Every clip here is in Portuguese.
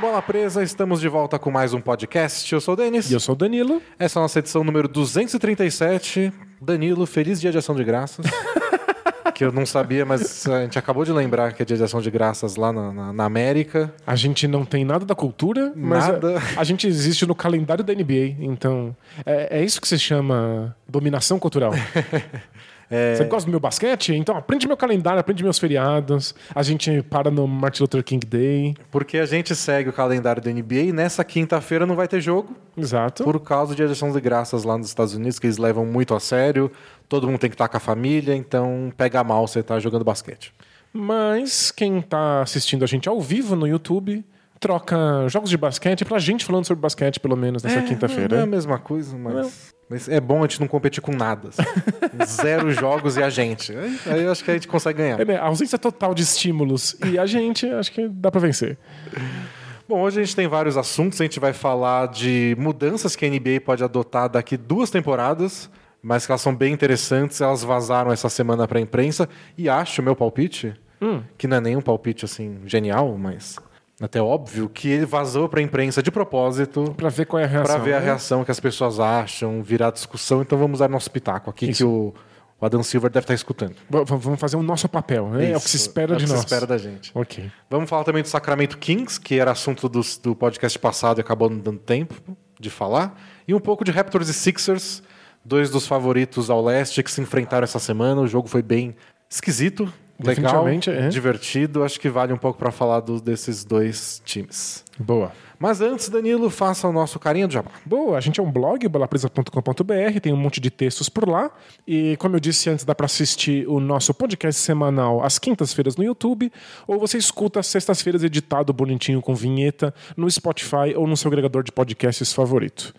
do Bola Presa, estamos de volta com mais um podcast. Eu sou o Denis. E eu sou o Danilo. Essa é a nossa edição número 237. Danilo, feliz dia de ação de graças. que eu não sabia, mas a gente acabou de lembrar que é dia de ação de graças lá na, na, na América. A gente não tem nada da cultura, mas Nada. A, a gente existe no calendário da NBA. Então, é, é isso que se chama dominação cultural. Você gosta do meu basquete? Então aprende meu calendário, aprende meus feriados. A gente para no Martin Luther King Day. Porque a gente segue o calendário da NBA e nessa quinta-feira não vai ter jogo. Exato. Por causa de ação de graças lá nos Estados Unidos, que eles levam muito a sério. Todo mundo tem que estar com a família, então pega mal você estar jogando basquete. Mas quem tá assistindo a gente ao vivo no YouTube troca jogos de basquete pra gente falando sobre basquete, pelo menos, nessa Não é a quinta-feira. mesma coisa, mas, mas é bom a gente não competir com nada. assim. Zero jogos e a gente. Aí, aí eu acho que a gente consegue ganhar. É, né? A ausência total de estímulos. E a gente, acho que dá pra vencer. Bom, hoje a gente tem vários assuntos. A gente vai falar de mudanças que a NBA pode adotar daqui duas temporadas, mas que elas são bem interessantes. Elas vazaram essa semana para a imprensa. E acho, meu palpite, que não é nenhum palpite assim genial, mas até óbvio, que ele vazou para a imprensa de propósito Pra ver qual é a reação. para ver a reação que as pessoas acham, virar discussão. Então vamos dar nosso pitaco aqui, Isso. que o, o Adam Silver deve estar escutando. V- Vamos fazer o nosso papel, né? É o que se Isso, espera é o de que nós. se espera da gente. Ok. Vamos falar também do Sacramento Kings, que era assunto do, do podcast passado e acabou não dando tempo de falar. E um pouco de Raptors e Sixers, dois dos favoritos ao leste que se enfrentaram essa semana. O jogo foi bem esquisito, legal, é. divertido. Acho que vale um pouco para falar do- desses dois times. Boa. Mas antes, Danilo, faça o nosso carinha do jabá. Boa, a gente é um blog, balapresa.com.br, tem um monte de textos por lá. E como eu disse antes, dá para assistir o nosso podcast semanal às quintas-feiras no YouTube, ou você escuta às sextas-feiras editado bonitinho com vinheta no Spotify ou no seu agregador de podcasts favorito.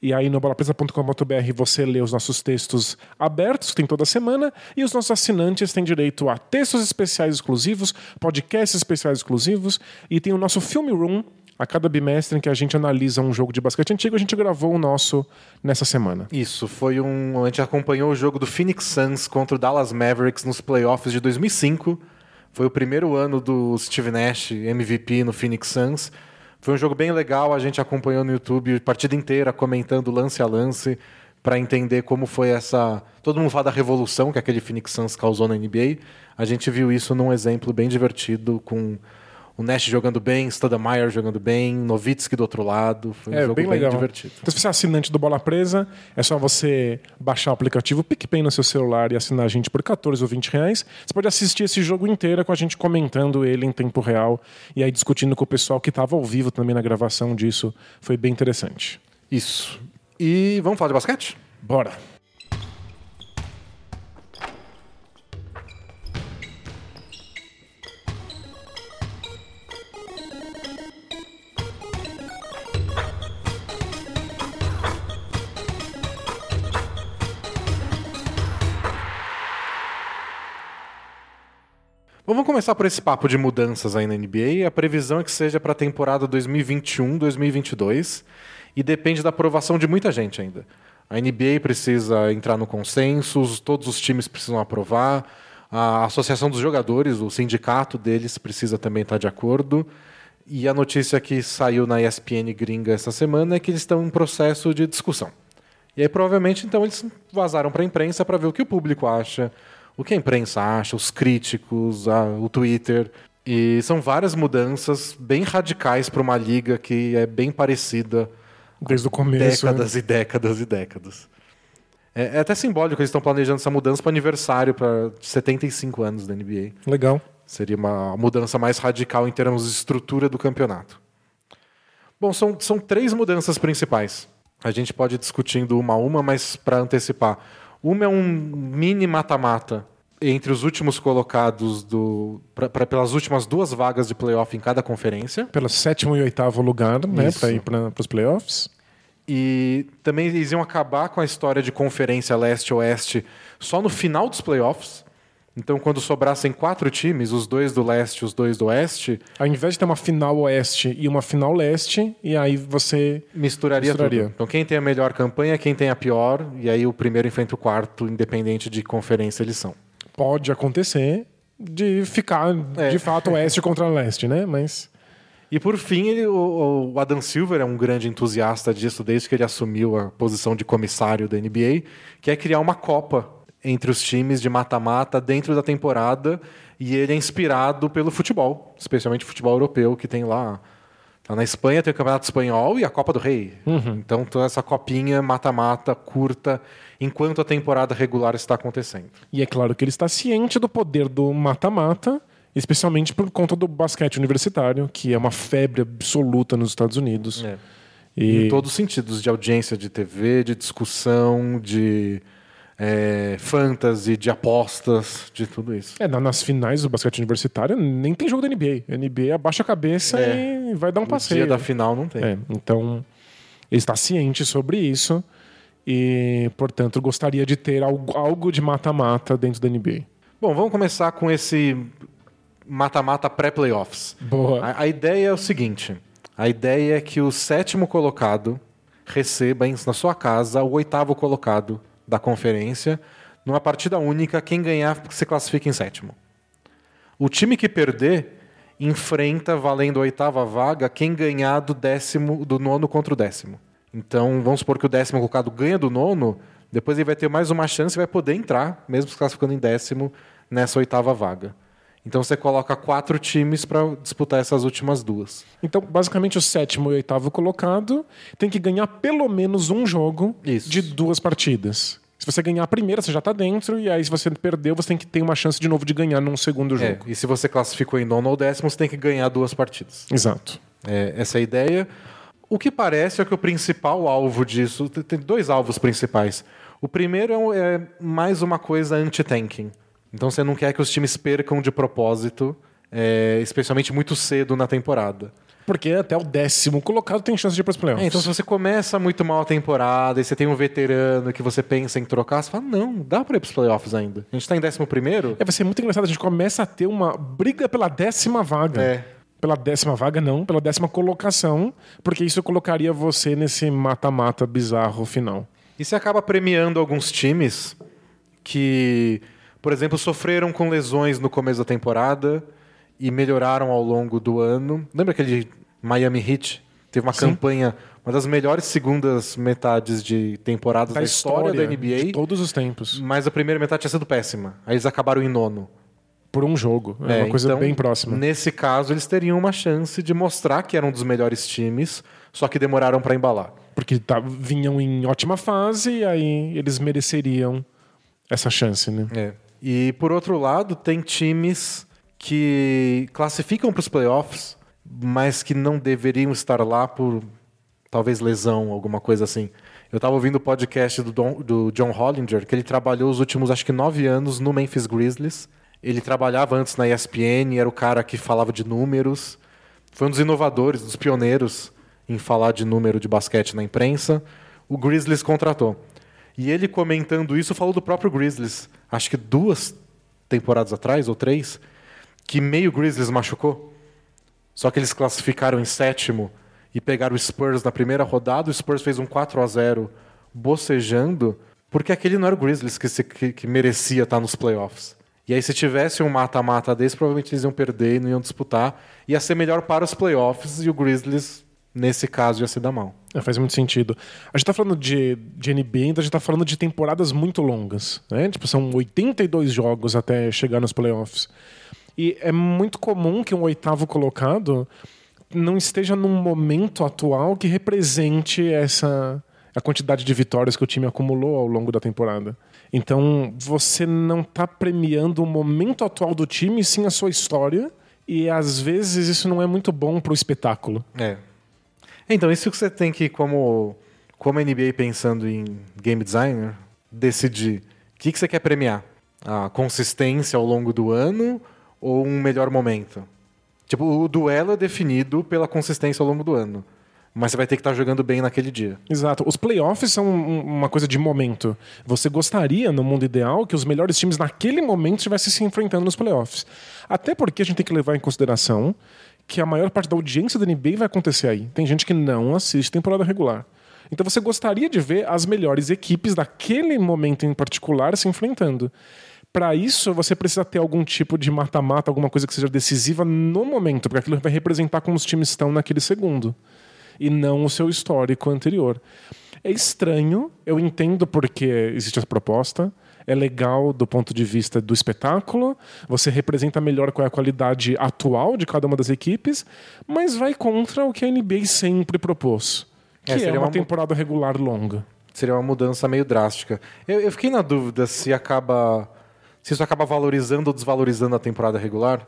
E aí no balapresa.com.br você lê os nossos textos abertos, que tem toda semana, e os nossos assinantes têm direito a textos especiais exclusivos, podcasts especiais exclusivos, e tem o nosso Film Room, a cada bimestre em que a gente analisa um jogo de basquete antigo, a gente gravou o nosso nessa semana. Isso, foi um. A gente acompanhou o jogo do Phoenix Suns contra o Dallas Mavericks nos playoffs de 2005. Foi o primeiro ano do Steve Nash MVP no Phoenix Suns. Foi um jogo bem legal, a gente acompanhou no YouTube a partida inteira, comentando lance a lance, para entender como foi essa. Todo mundo fala da revolução que aquele Phoenix Suns causou na NBA. A gente viu isso num exemplo bem divertido, com o Nash jogando bem, Stoudemire jogando bem, Nowitzki do outro lado. Foi um É jogo bem legal. divertido. Então, se você é assinante do Bola Presa, é só você baixar o aplicativo PicPay no seu celular e assinar a gente por 14 ou 20 reais. Você pode assistir esse jogo inteiro com a gente comentando ele em tempo real e aí discutindo com o pessoal que estava ao vivo também na gravação disso. Foi bem interessante. Isso. E vamos falar de basquete? Bora! Vamos começar por esse papo de mudanças aí na NBA. A previsão é que seja para a temporada 2021-2022 e depende da aprovação de muita gente ainda. A NBA precisa entrar no consenso, os- todos os times precisam aprovar, a Associação dos Jogadores, o sindicato deles, precisa também estar de acordo. E a notícia que saiu na ESPN gringa essa semana é que eles estão em processo de discussão. E aí, provavelmente, então, eles vazaram para a imprensa para ver o que o público acha, o que a imprensa acha, os críticos, a- o Twitter. E são várias mudanças bem radicais para uma liga que é bem parecida Desde o começo. né? décadas e décadas e décadas. É, é até simbólico, eles estão planejando essa mudança para aniversário para 75 anos da NBA. Legal. Seria uma mudança mais radical em termos de estrutura do campeonato. Bom, são, são três mudanças principais. A gente pode ir discutindo uma a uma, mas para antecipar. Uma é um mini mata-mata entre os últimos colocados do. Pra, pra- pelas últimas duas vagas de playoff em cada conferência. Pelo sétimo e oitavo lugar, né? Para ir para os playoffs. E também eles iam acabar com a história de conferência leste-oeste só no final dos playoffs. Então, quando sobrassem quatro times, os dois do leste e os dois do oeste, Ao invés de ter uma final oeste e uma final leste, e aí você. misturaria, Misturaria. tudo. Então, quem tem a melhor campanha, quem tem a pior, e aí o primeiro enfrenta o quarto, independente de conferência eles são. Pode acontecer de ficar, É. de fato, oeste contra leste, né? Mas. E por fim, ele, o, o, Adam Silver é um grande entusiasta disso desde que ele assumiu a posição de comissário da NBA, que é criar uma Copa entre os times de mata-mata dentro da temporada. E ele é inspirado pelo futebol, especialmente futebol europeu, que tem lá. Tá na Espanha tem o Campeonato Espanhol e a Copa do Rei. Uhum. Então, toda essa copinha mata-mata curta enquanto a temporada regular está acontecendo. E é claro que ele está ciente do poder do mata-mata especialmente por conta do basquete universitário, que é uma febre absoluta nos Estados Unidos. É. E... Em todos os sentidos, de audiência de TV, de discussão, de é, fantasy, de apostas, de tudo isso. É, nas finais do basquete universitário nem tem jogo da NBA. A NBA abaixa a cabeça é. e vai dar um passeio. No dia da final não tem. É, então, ele está ciente sobre isso e, portanto, gostaria de ter algo, algo de mata-mata dentro da NBA. Bom, vamos começar com esse mata-mata pré-playoffs. Boa. A, a, ideia é o seguinte: a ideia é que o sétimo colocado receba na sua casa o oitavo colocado da conferência, numa partida única, quem ganhar se classifica em sétimo. O time que perder enfrenta, valendo a oitava vaga, quem ganhar do décimo, do nono contra o décimo. Então, vamos supor que o décimo colocado ganha do nono, depois ele vai ter mais uma chance e vai poder entrar, mesmo se classificando em décimo, nessa oitava vaga. Então você coloca quatro times para disputar essas últimas duas. Então, basicamente, o sétimo e o oitavo colocado tem que ganhar pelo menos um jogo Isso. de duas partidas. Se você ganhar a primeira, você já está dentro, e aí se você perdeu, você tem que ter uma chance de novo de ganhar num segundo é, jogo. É, e se você classificou em nono ou décimo, você tem que ganhar duas partidas. Exato. É, essa é a ideia. O que parece é que o principal alvo disso. Tem dois alvos principais. O primeiro é, é mais uma coisa anti-tanking. Então você não quer que os times percam de propósito, é, especialmente muito cedo na temporada. Porque até o décimo colocado tem chance de ir para os playoffs. É, então, se você começa muito mal a temporada e você tem um veterano que você pensa em trocar, você fala: não, dá para ir para os playoffs ainda. A gente está em décimo primeiro. É, vai ser muito engraçado. A gente começa a ter uma briga pela décima vaga. É. Pela décima vaga, não, pela décima colocação, porque isso colocaria você nesse mata-mata bizarro final. E você acaba premiando alguns times que por exemplo, sofreram com lesões no começo da temporada e melhoraram ao longo do ano. Lembra aquele Miami Heat? Teve uma Sim. campanha, uma das melhores segundas metades de temporadas da, da história, história, da NBA. De todos os tempos. Mas a primeira metade tinha sido péssima. Aí eles acabaram em nono. Por um jogo. É, é uma coisa então, bem próxima. Nesse caso, eles teriam uma chance de mostrar que eram um dos melhores times, só que demoraram para embalar. Porque tá, vinham em ótima fase e aí eles mereceriam essa chance, né? É. E por outro lado, tem times que classificam para os playoffs, mas que não deveriam estar lá por talvez lesão, alguma coisa assim. Eu estava ouvindo o podcast do, Don, do, John Hollinger, que ele trabalhou os últimos, acho que nove anos no Memphis Grizzlies. Ele trabalhava antes na ESPN, era o cara que falava de números. Foi um dos inovadores, dos pioneiros em falar de número de basquete na imprensa. O Grizzlies contratou. E ele comentando isso falou do próprio Grizzlies, acho que duas temporadas atrás, ou três, que meio Grizzlies machucou. Só que eles classificaram em sétimo e pegaram o Spurs na primeira rodada. O Spurs fez um 4 a 0 bocejando, porque aquele não era o Grizzlies que, se, que, que merecia estar nos playoffs. E aí, se tivesse um mata-mata desse, provavelmente eles iam perder e não iam disputar. Ia ser melhor para os playoffs e o Grizzlies nesse caso ia se dar mal. É, faz muito sentido. A gente tá falando de, de NBA, então a gente tá falando de temporadas muito longas. Né? Tipo, são 82 jogos até chegar nos playoffs. E é muito comum que um oitavo colocado não esteja num momento atual que represente essa a quantidade de vitórias que o time acumulou ao longo da temporada. Então, você não está premiando o momento atual do time, sim a sua história. E às vezes isso não é muito bom para o espetáculo. É, então, isso que você tem que, como, como NBA pensando em game designer, decidir o que, que você quer premiar. A consistência ao longo do ano ou um melhor momento? Tipo, o duelo é definido pela consistência ao longo do ano. Mas você vai ter que estar jogando bem naquele dia. Exato. Os playoffs são uma coisa de momento. Você gostaria, no mundo ideal, que os melhores times naquele momento estivessem se enfrentando nos playoffs. Até porque a gente tem que levar em consideração que a maior parte da audiência da NBA vai acontecer aí. Tem gente que não assiste temporada regular. Então você gostaria de ver as melhores equipes daquele momento em particular se enfrentando. Para isso, você precisa ter algum tipo de mata-mata, alguma coisa que seja decisiva no momento, porque aquilo vai representar como os times estão naquele segundo e não o seu histórico anterior. É estranho, eu entendo porque existe essa proposta. É legal do ponto de vista do espetáculo, você representa melhor qual é a qualidade atual de cada uma das equipes, mas vai contra o que a NBA sempre propôs, que É, é, seria uma uma temporada regular longa. Seria uma mudança meio drástica. Eu, eu fiquei na dúvida se acaba. se isso acaba valorizando ou desvalorizando a temporada regular.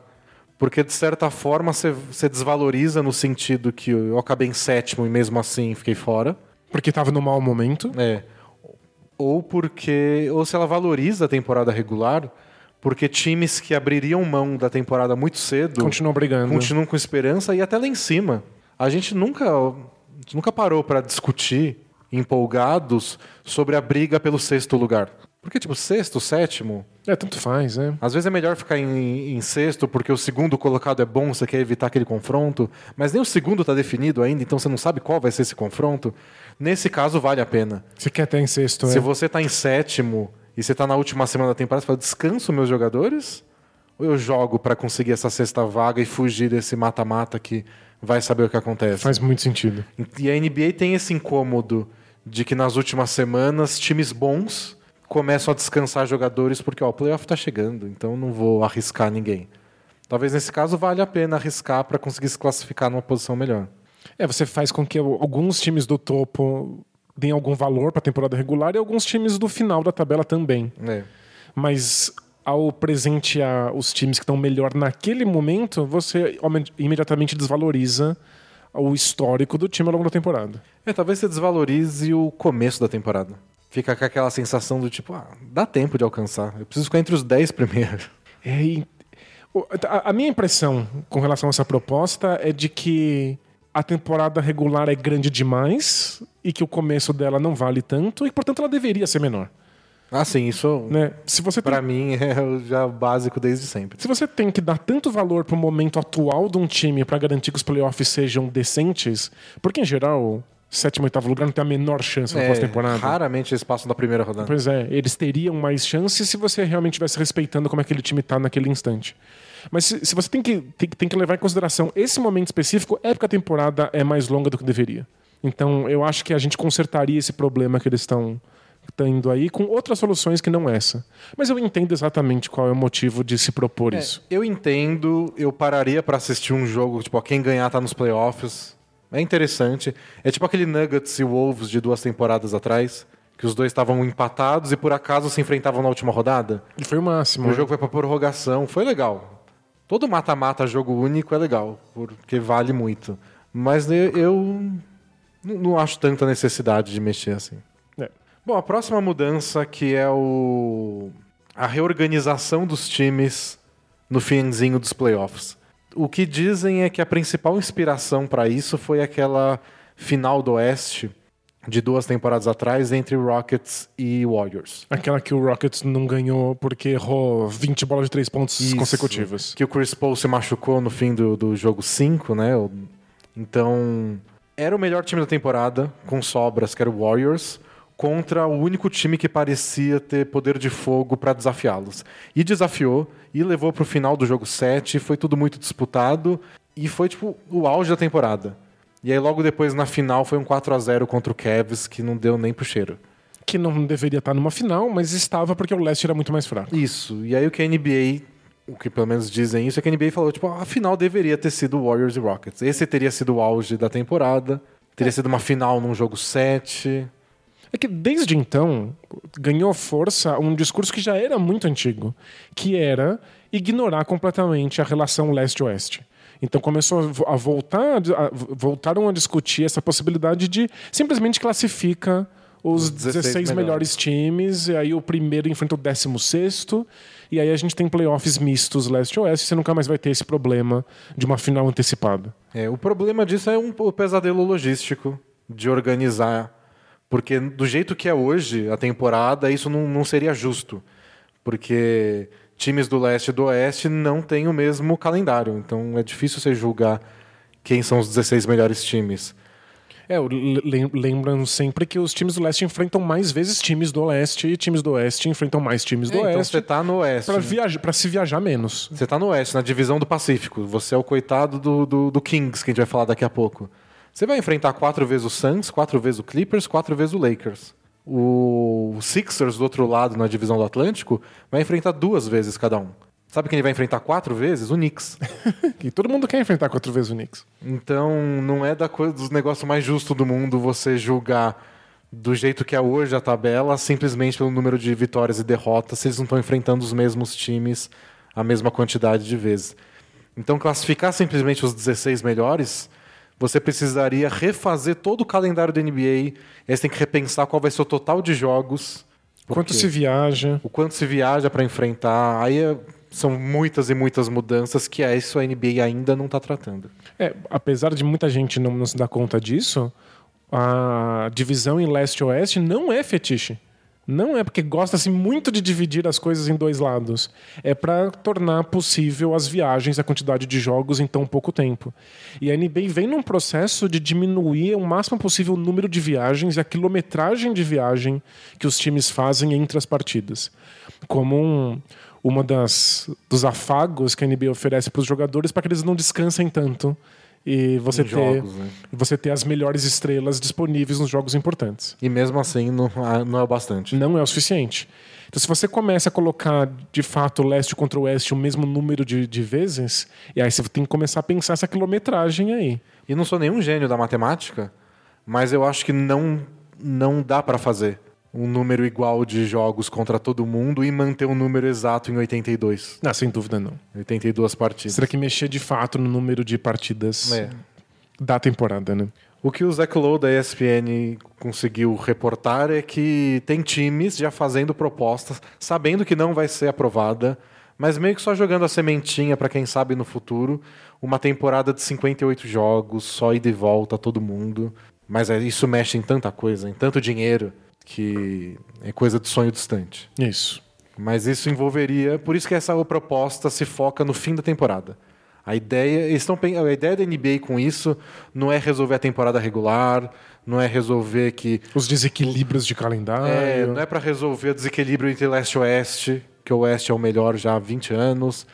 Porque, de certa forma, você você desvaloriza no sentido que eu acabei em sétimo e mesmo assim fiquei fora. Porque estava no mau momento. É. Ou porque. Ou se ela valoriza a temporada regular, porque times que abririam mão da temporada muito cedo Continuam brigando. continuam com esperança e até lá em cima. A gente nunca, a gente nunca parou para discutir, empolgados, sobre a briga pelo sexto lugar. Porque, tipo, sexto, sétimo, É, tanto faz, né? às vezes é melhor ficar em, em sexto porque o segundo colocado é bom, você quer evitar aquele confronto, mas nem o segundo está definido ainda, então você não sabe qual vai ser esse confronto. Nesse caso, vale a pena. Você quer ter em sexto, Se é. você está em sétimo e você está na última semana da temporada, você fala, descanso meus jogadores? Ou eu jogo para conseguir essa sexta vaga e fugir desse mata-mata que vai saber o que acontece? Faz muito sentido. E a NBA tem esse incômodo de que nas últimas semanas times bons começam a descansar jogadores porque ó, o playoff está chegando, então não vou arriscar ninguém. Talvez nesse caso valha a pena arriscar para conseguir se classificar numa posição melhor. É, você faz com que alguns times do topo deem algum valor para a temporada regular e alguns times do final da tabela também. É. Mas ao presentear os times que estão melhor naquele momento, você imediatamente desvaloriza o histórico do time ao longo da temporada. É, talvez você desvalorize o começo da temporada. Fica com aquela sensação do tipo, ah, dá tempo de alcançar. Eu preciso ficar entre os 10 primeiros. É, a minha impressão com relação a essa proposta é de que a temporada regular é grande demais e que o começo dela não vale tanto e, portanto, ela deveria ser menor. Ah, sim, isso Né? Se você tem pra mim é o já básico desde sempre. Se você tem que dar tanto valor pro momento atual de um time para garantir que os playoffs sejam decentes, porque em geral, sétimo e oitavo lugar não tem a menor chance na É, pós-temporada. raramente eles passam da primeira rodada. Pois é, eles teriam mais chances se você realmente estivesse respeitando como aquele time tá naquele instante. Mas se, se você tem que, tem, tem que levar em consideração esse momento específico, é porque a temporada é mais longa do que deveria. Então eu acho que a gente consertaria esse problema que eles estão tendo aí com outras soluções que não essa. Mas eu entendo exatamente qual é o motivo de se propor É, isso. eu entendo, eu pararia pra assistir um jogo, tipo, ó, quem ganhar tá nos playoffs. É interessante. É tipo aquele Nuggets e Wolves de duas temporadas atrás, que os dois estavam empatados e por acaso se enfrentavam na última rodada. E foi o máximo. O jogo foi pra prorrogação, foi legal. Todo mata-mata jogo único é legal, porque vale muito. Mas eu, eu não acho tanta necessidade de mexer assim. É. Bom, a próxima mudança que é o a reorganização dos times no finzinho dos playoffs. O que dizem é que a principal inspiração para isso foi aquela final do Oeste de duas temporadas atrás entre Rockets e Warriors. Aquela que o Rockets não ganhou porque errou 20 bolas de três pontos Isso. consecutivas. Que o Chris Paul se machucou no fim do, do jogo 5, né? Então, era o melhor time da temporada, com sobras, que era o Warriors, contra o único time que parecia ter poder de fogo para desafiá-los. E desafiou, e levou para o final do jogo 7, foi tudo muito disputado, e foi tipo o auge da temporada. E aí logo depois na final foi um 4 a 0 contra o Cavs, que não deu nem pro cheiro. Que não deveria estar numa final, mas estava porque o leste era muito mais fraco. Isso. E aí o que a NBA, o que pelo menos dizem isso, é que a NBA falou, tipo, a final deveria ter sido Warriors e Rockets. Esse teria sido o auge da temporada. Teria sido uma final num jogo 7. É que desde então ganhou força um discurso que já era muito antigo, que era ignorar completamente a relação leste-oeste. Então começou a vo- a voltar, a- voltaram a discutir essa possibilidade de simplesmente classifica os 16 16, melhores times, e aí o primeiro enfrenta o 16 e aí a gente tem playoffs mistos leste-oeste, você nunca mais vai ter esse problema de uma final antecipada. É, o problema disso é um, o pesadelo logístico de organizar. Porque do jeito que é hoje a temporada, isso não, não seria justo. Porque times do leste e do oeste não têm o mesmo calendário. Então é difícil você julgar quem são os 16 melhores times. É, eu lem- lembram sempre que os times do leste enfrentam mais vezes times do leste e times do oeste enfrentam mais times do É, então oeste você tá no oeste. pra, né? viajar, pra se viajar menos. Você tá no oeste, na divisão do Pacífico. Você é o coitado do, do, do Kings, que a gente vai falar daqui a pouco. Você vai enfrentar quatro vezes o Suns, quatro vezes o Clippers, quatro vezes o Lakers. O Sixers, do outro lado, na divisão do Atlântico, vai enfrentar duas vezes cada um. Sabe quem ele vai enfrentar quatro vezes? O Knicks. E todo mundo quer enfrentar quatro vezes o Knicks. Então, não é da coisa dos negócios mais justos do mundo você julgar do jeito que é hoje a tabela, simplesmente pelo número de vitórias e derrotas, se eles não estão enfrentando os mesmos times a mesma quantidade de vezes. Então, classificar simplesmente os 16 melhores, você precisaria refazer todo o calendário da NBA, aí você tem que repensar qual vai ser o total de jogos. Quanto porque se viaja. o quanto se viaja para enfrentar, aí é- são muitas e muitas mudanças que é isso a NBA ainda não está tratando. É, apesar de muita gente não, não se dar conta disso, a divisão em leste e oeste não é fetiche. Não é porque gosta-se muito de dividir as coisas em dois lados. É para tornar possível as viagens, a quantidade de jogos em tão pouco tempo. E a NBA vem num processo de diminuir o máximo possível o número de viagens e a quilometragem de viagem que os times fazem entre as partidas. Como um, uma das dos afagos que a NBA oferece para os jogadores para que eles não descansem tanto e você Em ter jogos, né? você ter as melhores estrelas disponíveis nos jogos importantes. E mesmo assim não, não é o bastante. Não é o suficiente. Então, se você começa a colocar de fato leste contra oeste o mesmo número de, de vezes, e aí você tem que começar a pensar essa quilometragem aí. E não sou nenhum gênio da matemática, mas eu acho que não, não dá para fazer um número igual de jogos contra todo mundo e manter um número exato em 82. Ah, sem dúvida não. 82 partidas. Será que mexer de fato no número de partidas É. da temporada, né? O que o Zach Lowe da ESPN conseguiu reportar é que tem times já fazendo propostas, sabendo que não vai ser aprovada, mas meio que só jogando a sementinha para quem sabe no futuro, uma temporada de 58 jogos, só ida e volta todo mundo. Mas é, isso mexe em tanta coisa, em tanto dinheiro, que é coisa de sonho distante. Isso. Mas isso envolveria, por isso que essa proposta se foca no fim da temporada. A ideia, estão, a ideia da NBA com isso não é resolver a temporada regular, não é resolver que Os desequilíbrios de calendário. é, não é para resolver o desequilíbrio entre leste e oeste, que o oeste é o melhor já há 20 anos.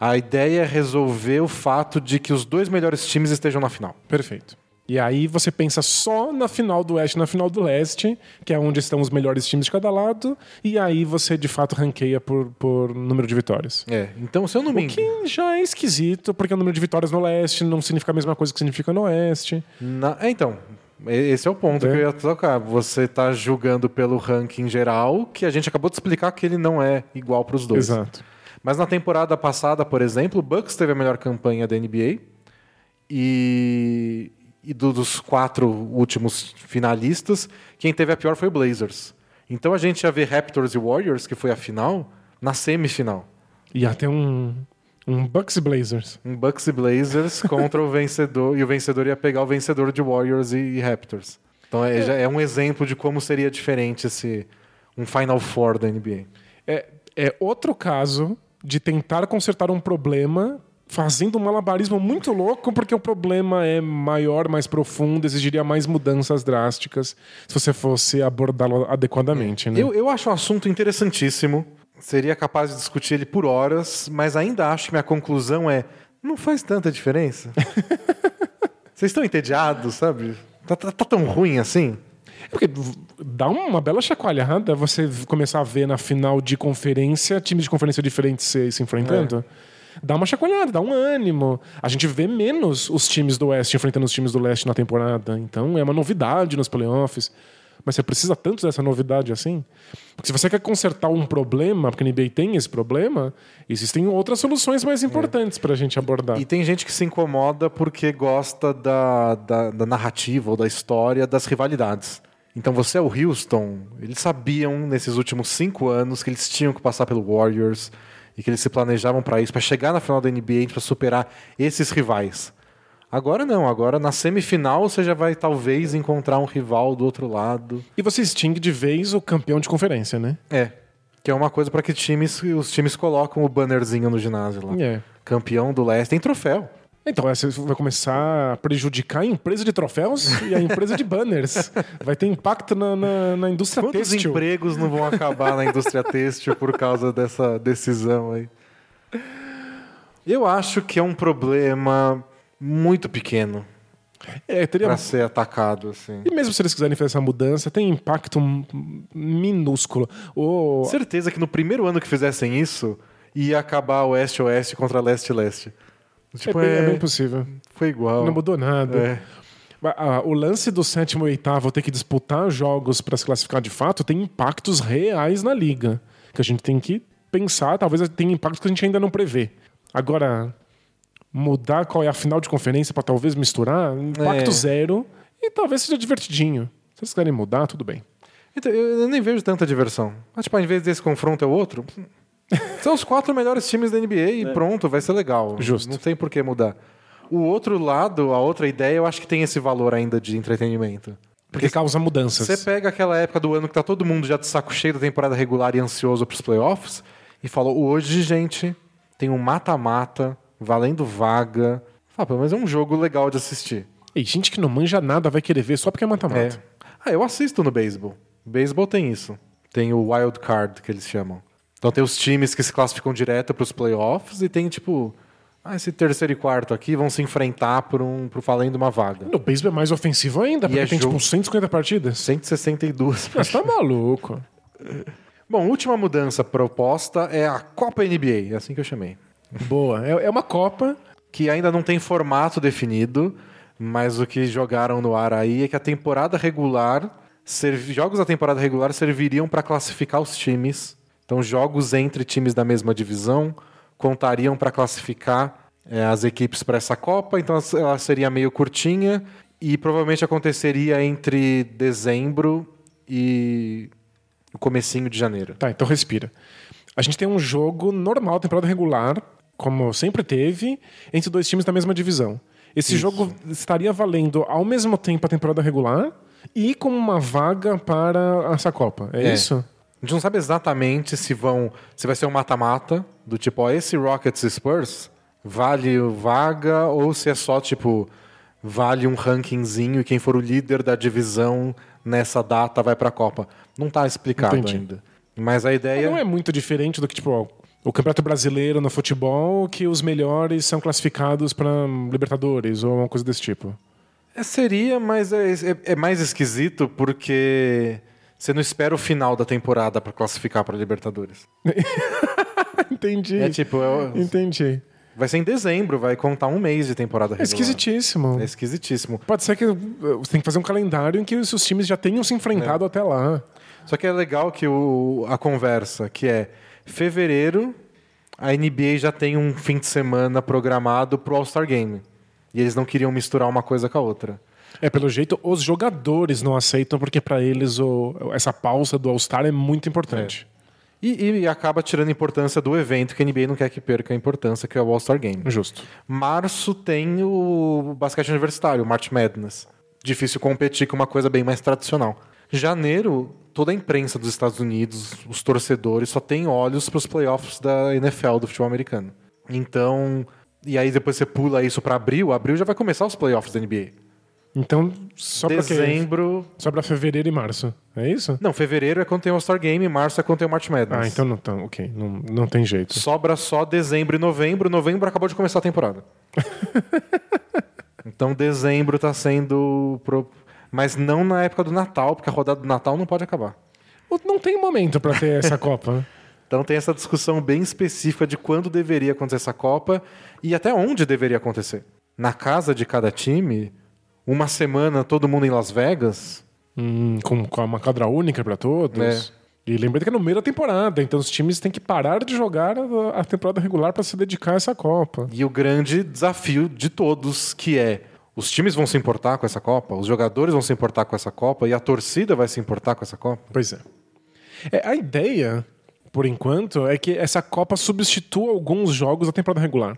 A ideia é resolver o fato de que os dois melhores times estejam na final. Perfeito. E aí você pensa só na final do Oeste e na final do Leste, que é onde estão os melhores times de cada lado, e aí você de fato ranqueia por, por número de vitórias. É, então se eu não me O que já é esquisito, porque o número de vitórias no Leste não significa a mesma coisa que significa no Oeste. Na- é, então, esse é o ponto É. que eu ia tocar. Você está julgando pelo ranking geral, que a gente acabou de explicar que ele não é igual para os dois. Exato. Mas na temporada passada, por exemplo, o Bucks teve a melhor campanha da NBA e, e do- dos quatro últimos finalistas, quem teve a pior foi o Blazers. Então a gente ia ver Raptors e Warriors, que foi a final, na semifinal. E até um, um Bucks e Blazers. Um Bucks e Blazers contra o vencedor, e o vencedor ia pegar o vencedor de Warriors e, e Raptors. Então é, já é um exemplo de como seria diferente esse um Final Four da NBA. É, é outro caso de tentar consertar um problema fazendo um malabarismo muito louco, porque o problema é maior, mais profundo, exigiria mais mudanças drásticas se você fosse abordá-lo adequadamente. Né? Eu, eu acho um assunto interessantíssimo. Seria capaz de discutir ele por horas, mas ainda acho que minha conclusão é: não faz tanta diferença. Vocês estão entediados, sabe? Tá, tá- tá tão ruim assim? Porque v- dá uma bela chacoalhada você começar a ver na final de conferência times de conferência diferentes se, se enfrentando. Dá uma chacoalhada, dá um ânimo. A gente vê menos os times do Oeste enfrentando os times do Leste na temporada. Então é uma novidade nos playoffs. Mas você precisa tanto dessa novidade assim? Porque se você quer consertar um problema, porque a NBA tem esse problema, existem outras soluções mais importantes pra gente abordar. E tem gente que se incomoda porque gosta da, da, da narrativa ou da história das rivalidades. Então você é o Houston, eles sabiam nesses últimos cinco anos que eles tinham que passar pelo Warriors e que eles se planejavam para isso, para chegar na final da NBA, para superar esses rivais. Agora não, agora na semifinal você já vai talvez encontrar um rival do outro lado. E você extingue de vez o campeão de conferência, né? É, que é uma coisa para que times, os times colocam o bannerzinho no ginásio lá. É. Campeão do leste, tem troféu. Então, essa vai começar a prejudicar a empresa de troféus e a empresa de banners. Vai ter impacto na, na, na indústria Quantos têxtil. empregos não vão acabar na indústria têxtil por causa dessa decisão aí? Eu acho que é um problema muito pequeno É, teria... para ser atacado assim. E mesmo se eles quiserem fazer essa mudança, tem impacto minúsculo. O... Certeza que no primeiro ano que fizessem isso, ia acabar oeste-oeste contra leste-leste. É, Tipo, bem, é, é bem possível. foi igual. Não mudou nada. É. Ah, O lance do sétimo e oitavo ter que disputar jogos para se classificar de fato tem impactos reais na liga. Que a gente tem que pensar, talvez tenha impactos que a gente ainda não prevê. Agora, mudar qual é a final de conferência para talvez misturar, impacto É. zero e talvez seja divertidinho. Se vocês querem mudar, tudo bem. Então, eu eu nem vejo tanta diversão. Mas, tipo, em vez desse confronto é o outro, são os quatro melhores times da NBA e pronto, vai ser legal. É. Justo. Não tem por que mudar. O outro lado, a outra ideia, eu acho que tem esse valor ainda de entretenimento. Porque causa mudanças. Você pega aquela época do ano que tá todo mundo já de saco cheio da temporada regular e ansioso pros playoffs e falou: hoje, gente, tem um mata-mata, valendo vaga. Fala, pelo menos é um jogo legal de assistir. E gente que não manja nada vai querer ver só porque é É. mata-mata. Ah, eu assisto no beisebol. Beisebol tem isso. Tem o wild card, que eles chamam. Então tem os times que se classificam direto pros playoffs e tem, tipo, ah, esse terceiro e quarto aqui vão se enfrentar por um, por valendo uma vaga. No beisebol é mais ofensivo ainda, porque é tem jogo- tipo 150 partidas. 162. Mas tá maluco. Bom, última mudança proposta é a Copa NBA, é assim que eu chamei. Boa. É, é uma Copa. Que ainda não tem formato definido, mas o que jogaram no ar aí é que a temporada regular, servi- jogos da temporada regular serviriam para classificar os times. Então, jogos entre times da mesma divisão contariam para classificar eh, as equipes para essa Copa. Então, ela seria meio curtinha e provavelmente aconteceria entre dezembro e o comecinho de janeiro. Tá, então respira. A gente tem um jogo normal, temporada regular, como sempre teve, entre dois times da mesma divisão. Esse jogo estaria valendo ao mesmo tempo a temporada regular e como uma vaga para essa Copa. É, É. isso? A gente não sabe exatamente se vão, se vai ser um mata-mata do tipo, ó, esse Rockets Spurs vale vaga ou se é só tipo vale um rankingzinho e quem for o líder da divisão nessa data vai para a Copa. Não tá explicado Entendi. ainda. Mas a ideia Não é muito diferente do que, tipo, ó, o Campeonato Brasileiro no futebol, que os melhores são classificados para Libertadores ou uma coisa desse tipo. É, seria, mas é, é- é mais esquisito porque você não espera o final da temporada para classificar para Libertadores. Entendi. É tipo, é- Entendi. vai ser em dezembro, vai contar um mês de temporada É regular. esquisitíssimo. É esquisitíssimo. Pode ser que uh, você tem que fazer um calendário em que os seus times já tenham se enfrentado até lá. Só que é legal que o, a conversa, que é fevereiro, a NBA já tem um fim de semana programado pro All-Star Game. E eles não queriam misturar uma coisa com a outra. É, pelo jeito, os jogadores não aceitam, porque para eles o- essa pausa do All-Star é muito importante. E, e acaba tirando a importância do evento, que a NBA não quer que perca a importância, que é o All-Star Game. Justo. Março tem o basquete universitário, o March Madness. Difícil competir com uma coisa bem mais tradicional. Janeiro, toda a imprensa dos Estados Unidos, os torcedores, só tem olhos para os playoffs da NFL, do futebol americano. Então, e aí depois você pula isso para abril, abril já vai começar os playoffs da NBA. Então, só para Dezembro. Só pra fevereiro e março. É isso? Não, fevereiro é quando tem o All-Star Game, março é quando tem o March Madness. Ah, então não tá. Ok. Não, não tem jeito. Sobra só dezembro e novembro. Novembro acabou de começar a temporada. então dezembro tá sendo. pro- Mas não na época do Natal, porque a rodada do Natal não pode acabar. Não tem momento pra ter essa Copa. Então tem essa discussão bem específica de quando deveria acontecer essa Copa e até onde deveria acontecer. Na casa de cada time, uma semana todo mundo em Las Vegas. Hum, com, com uma quadra única pra todos. É. E lembrando que é no meio da temporada, então os times têm que parar de jogar a, temporada regular pra se dedicar a essa Copa. E o grande desafio de todos, que é os times vão se importar com essa Copa, os jogadores vão se importar com essa Copa e a torcida vai se importar com essa Copa. Pois é. É, a ideia, por enquanto, é que essa Copa substitua alguns jogos da temporada regular.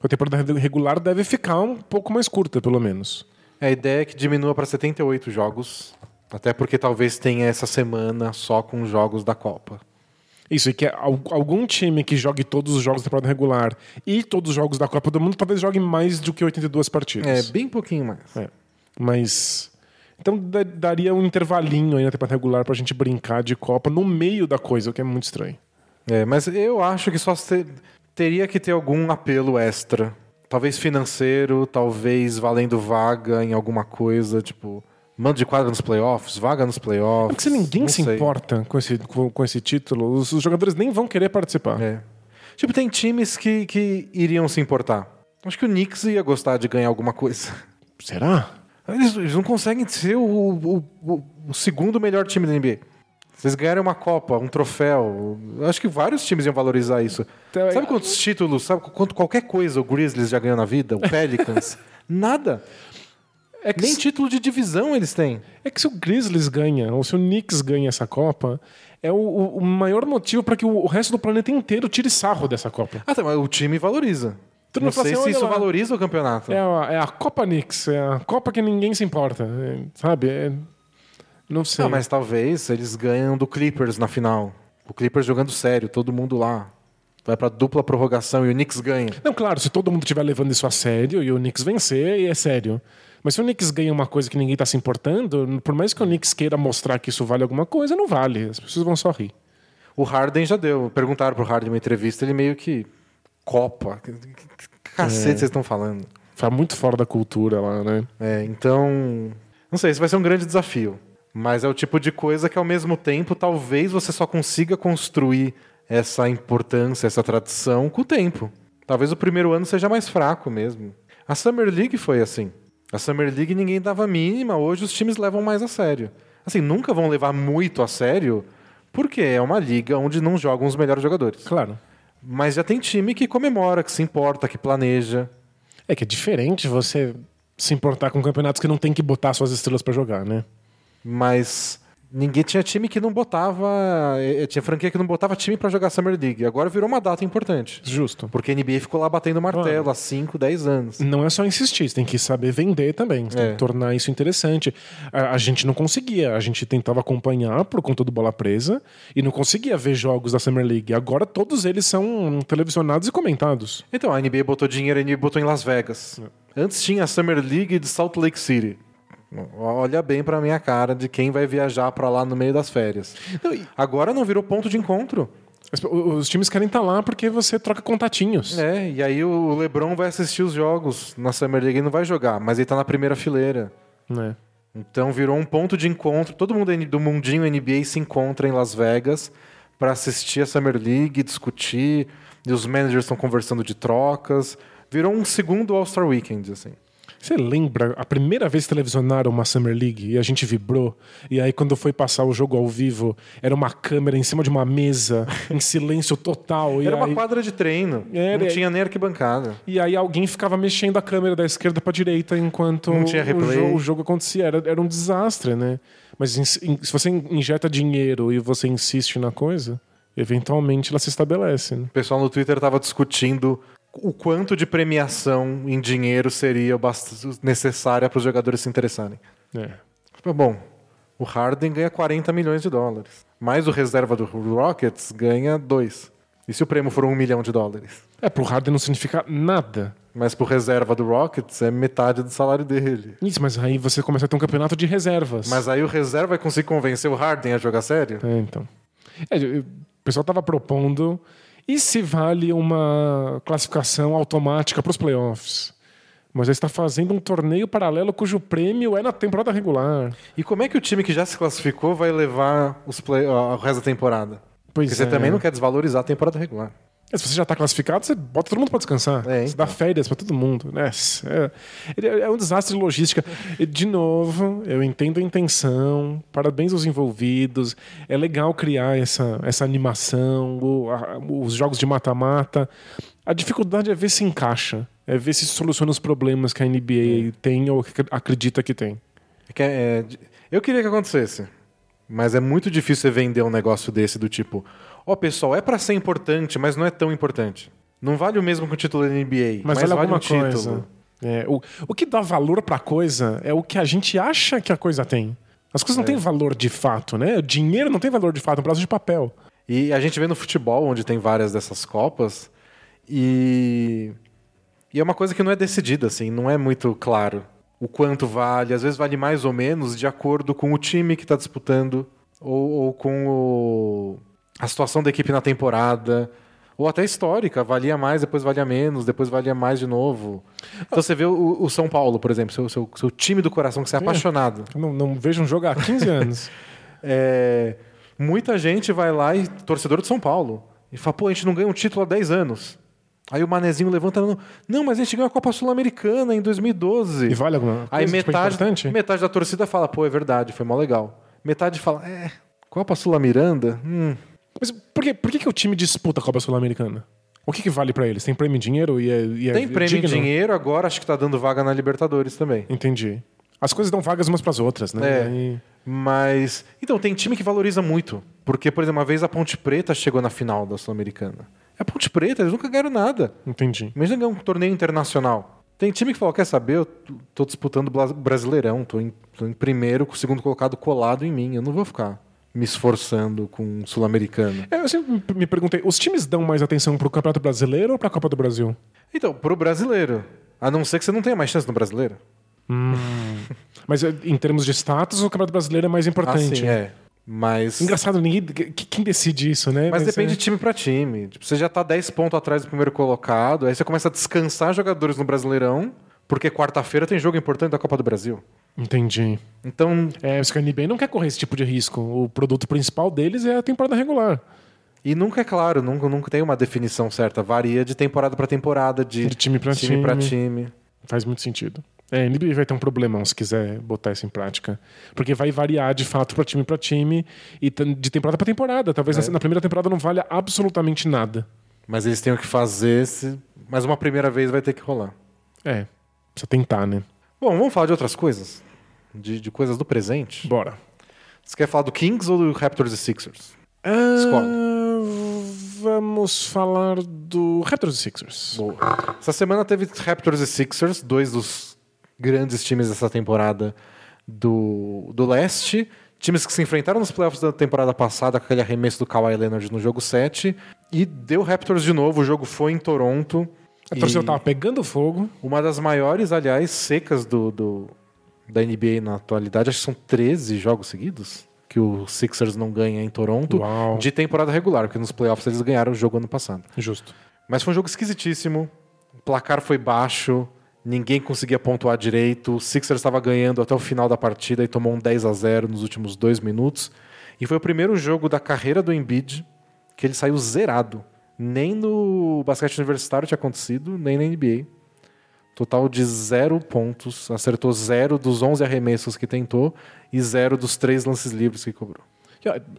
A temporada regular deve ficar um pouco mais curta, pelo menos. A ideia é que diminua para 78 jogos, até porque talvez tenha essa semana só com os jogos da Copa. Isso, e que é al- algum time que jogue todos os jogos da temporada regular e todos os jogos da Copa do Mundo talvez jogue mais do que 82 É, partidas. bem pouquinho mais. É. Mas. Então da- daria um intervalinho aí na temporada regular pra gente brincar de Copa no meio da coisa, o que é muito estranho. É, mas eu acho que só se- teria que ter algum apelo extra. Talvez financeiro, talvez valendo vaga em alguma coisa, tipo, mando de quadra nos playoffs, vaga nos playoffs. Porque se ninguém se sei. importa com esse, com, com esse título, os, os jogadores nem vão querer participar. É. Tipo, tem times que, que iriam se importar. Acho que o Knicks ia gostar de ganhar alguma coisa. Será? Eles, eles não conseguem ser o, o- o- o segundo melhor time da NBA. Vocês ganharam uma Copa, um troféu. Eu Acho que vários times iam valorizar isso. Então, sabe quantos títulos, sabe quanto qualquer coisa o Grizzlies já ganhou na vida? O Pelicans? Nada. É que, Nem se, título de divisão eles têm. é que se o Grizzlies ganha, ou se o Knicks ganha essa Copa, é o, o- maior motivo para que o, resto do planeta inteiro tire sarro dessa Copa. Ah, tá, mas o time valoriza. Tu não não sei assim, se isso lá. valoriza o campeonato. É a, é a Copa Knicks, é a Copa que ninguém se importa, é, sabe? É- não sei. Não, mas talvez eles ganham do Clippers na final. O Clippers jogando sério, todo mundo lá. Vai pra dupla prorrogação e o Knicks ganha. Não, claro, se todo mundo estiver levando isso a sério e o Knicks vencer, é sério. Mas se o Knicks ganha uma coisa que ninguém tá se importando, por mais que o Knicks queira mostrar que isso vale alguma coisa, não vale. As pessoas vão só rir. O Harden já deu. Perguntaram pro Harden numa entrevista, ele meio que. Copa. Que, cacete vocês estão falando? Tá muito fora da cultura lá, né? É, então. Não sei, isso vai ser um grande desafio. Mas é o tipo de coisa que, ao mesmo tempo, talvez você só consiga construir essa importância, essa tradição com o tempo. Talvez o primeiro ano seja mais fraco mesmo. A Summer League foi assim. A Summer League ninguém dava mínima, hoje os times levam mais a sério. Assim, nunca vão levar muito a sério, porque é uma liga onde não jogam os melhores jogadores. Claro. Mas já tem time que comemora, que se importa, que planeja. É que é diferente você se importar com campeonatos que não tem que botar suas estrelas pra jogar, né? Mas ninguém tinha time que não botava. eh, Tinha franquia que não botava time pra jogar Summer League. Agora virou uma data importante. Justo. Porque a NBA ficou lá batendo martelo há 5, 10 anos. Não é só insistir, você tem que saber vender também. Você tem É. que tornar isso interessante. A, a gente não conseguia, a gente tentava acompanhar por conta do bola presa e não conseguia ver jogos da Summer League. Agora todos eles são televisionados e comentados. Então, a NBA botou dinheiro, a NBA botou em Las Vegas. Antes tinha a Summer League de Salt Lake City. Olha bem pra minha cara de quem vai viajar pra lá no meio das férias. Agora não virou ponto de encontro. Os times querem estar lá porque você troca contatinhos. É, e aí o LeBron vai assistir os jogos na Summer League e não vai jogar, mas ele tá na primeira fileira. né? Então virou um ponto de encontro. Todo mundo do mundinho NBA se encontra em Las Vegas para assistir a Summer League, discutir. E os managers estão conversando de trocas. Virou um segundo All-Star Weekend, assim. Você lembra a primeira vez que televisionaram uma Summer League e a gente vibrou? E aí, quando foi passar o jogo ao vivo, era uma câmera em cima de uma mesa, em silêncio total. E Era uma aí... quadra de treino. Era, não tinha nem arquibancada. E aí alguém ficava mexendo a câmera da esquerda pra direita enquanto o, jogo, o jogo acontecia. Era, era um desastre, né? Mas in- in- se você injeta dinheiro e você insiste na coisa, eventualmente ela se estabelece. Né? O pessoal no Twitter estava discutindo o quanto de premiação em dinheiro seria necessária para os jogadores se interessarem. É. Tipo, Bom, o Harden ganha 40 milhões de dólares. Mais o reserva do Rockets ganha 2. E se o prêmio for um milhão de dólares? É, pro Harden não significa nada. Mas pro reserva do Rockets é metade do salário dele. Isso, mas aí você começa a ter um campeonato de reservas. Mas aí o reserva vai conseguir convencer o Harden a jogar sério? É, então. É, o pessoal tava propondo. E se vale uma classificação automática para os playoffs? Mas está fazendo um torneio paralelo cujo prêmio é na temporada regular. E como é que o time que já se classificou vai levar os play, o resto da temporada? Pois Porque você é. também não quer desvalorizar a temporada regular. É, Se você já está classificado, você bota todo mundo para descansar. É, Você dá férias para todo mundo. Né? É, é- é um desastre de logística. E, De novo, eu entendo a intenção. Parabéns aos envolvidos. É legal criar essa, essa animação, o- a- os jogos de mata-mata. A dificuldade é ver se encaixa. É ver se soluciona os problemas que a NBA tem ou acredita que tem. É é- é- eu queria que acontecesse. Mas é muito difícil você vender um negócio desse do tipo: Ó, pessoal, é pra ser importante, mas não é tão importante. Não vale o mesmo que o título da NBA, Mas, mas, vale vale alguma um título. coisa. É, o, o que dá valor pra coisa é o que a gente acha que a coisa tem. As coisas não têm valor de fato, né? O dinheiro não tem valor de fato, é um pedaço de papel. E a gente vê no futebol, onde tem várias dessas Copas, e, e é uma coisa que não é decidida, assim, não é muito claro o quanto vale. Às vezes vale mais ou menos de acordo com o time que está disputando, ou, ou com o, a situação da equipe na temporada ou até histórica, valia mais, depois valia menos, depois valia mais de novo. Então você vê o, o São Paulo, por exemplo, seu, seu, seu, time do coração, que você é apaixonado. Não, não vejo um jogo há 15 anos. é, muita gente vai lá e torcedor de São Paulo e fala, pô, a gente não ganha um título há 10 anos. Aí o Manezinho levanta, não, não mas a gente ganhou a Copa Sul-Americana em 2012. E vale alguma coisa Aí tipo, metade, importante? metade da torcida fala, pô, é verdade, foi mó legal. Metade fala, é, Copa Sul-Miranda, hum, Mas por, que, por que, que o time disputa a Copa Sul-Americana? O que, que vale pra eles? Tem prêmio em dinheiro e é, e é Tem prêmio em digno? dinheiro, agora acho que tá dando vaga na Libertadores também. Entendi. As coisas dão vagas umas pras outras, né? É. Aí- Mas. Então, tem time que valoriza muito. Porque, por exemplo, uma vez a Ponte Preta chegou na final da Sul-Americana. É a Ponte Preta, eles nunca ganharam nada. Entendi. Imagina ganhar um torneio internacional. Tem time que fala: quer saber? Eu tô disputando Brasileirão, tô em, tô em primeiro, com o segundo colocado colado em mim. Eu não vou ficar me esforçando com um sul-americano. É, eu sempre me perguntei, os times dão mais atenção pro Campeonato Brasileiro ou pra Copa do Brasil? Então, pro brasileiro. A não ser que você não tenha mais chance no brasileiro. Mas é, em termos de status, o Campeonato Brasileiro é mais importante. Assim, é. Mas. Engraçado, ninguém, que- quem decide isso, né? Mas depende é- de time pra time. Tipo, você já tá 10 pontos atrás do primeiro colocado, aí você começa a descansar jogadores no Brasileirão, porque quarta-feira tem jogo importante da Copa do Brasil. Entendi. Então, É, a NBA não quer correr esse tipo de risco. O produto principal deles é a temporada regular. e nunca é claro, nunca, nunca tem uma definição certa. Varia de temporada pra temporada, de, De time pra time. time. time. Faz muito sentido. É, a NBA vai ter um problemão se quiser botar isso em prática. Porque vai variar de fato para time para time e de temporada para temporada. Talvez É. na- na primeira temporada não valha absolutamente nada. Mas eles têm o que fazer, se... mas uma primeira vez vai ter que rolar. É, precisa tentar, né? Bom, vamos falar de outras coisas? De, de coisas do presente? Bora. Você quer falar do Kings ou do Raptors e Sixers? Ah, vamos falar do Raptors e Sixers. Boa. Essa semana teve Raptors e Sixers, dois dos grandes times dessa temporada do, do leste. Times que se enfrentaram nos playoffs da temporada passada com aquele arremesso do Kawhi Leonard no jogo 7. E deu Raptors de novo, o jogo foi em Toronto. A torcida tava pegando fogo. Uma das maiores, aliás, secas do, do- da NBA na atualidade. Acho que são 13 jogos seguidos que o Sixers não ganha em Toronto. Uau. De temporada regular, porque nos playoffs eles ganharam o jogo ano passado. Justo. Mas foi um jogo esquisitíssimo. O placar foi baixo, ninguém conseguia pontuar direito. O Sixers estava ganhando até o final da partida e tomou um 10 a 0 nos últimos dois minutos. E foi o primeiro jogo da carreira do Embiid que ele saiu zerado. Nem no basquete universitário tinha acontecido, nem na NBA. Total de zero pontos. Acertou zero dos 11 arremessos que tentou e zero dos três lances livres que cobrou.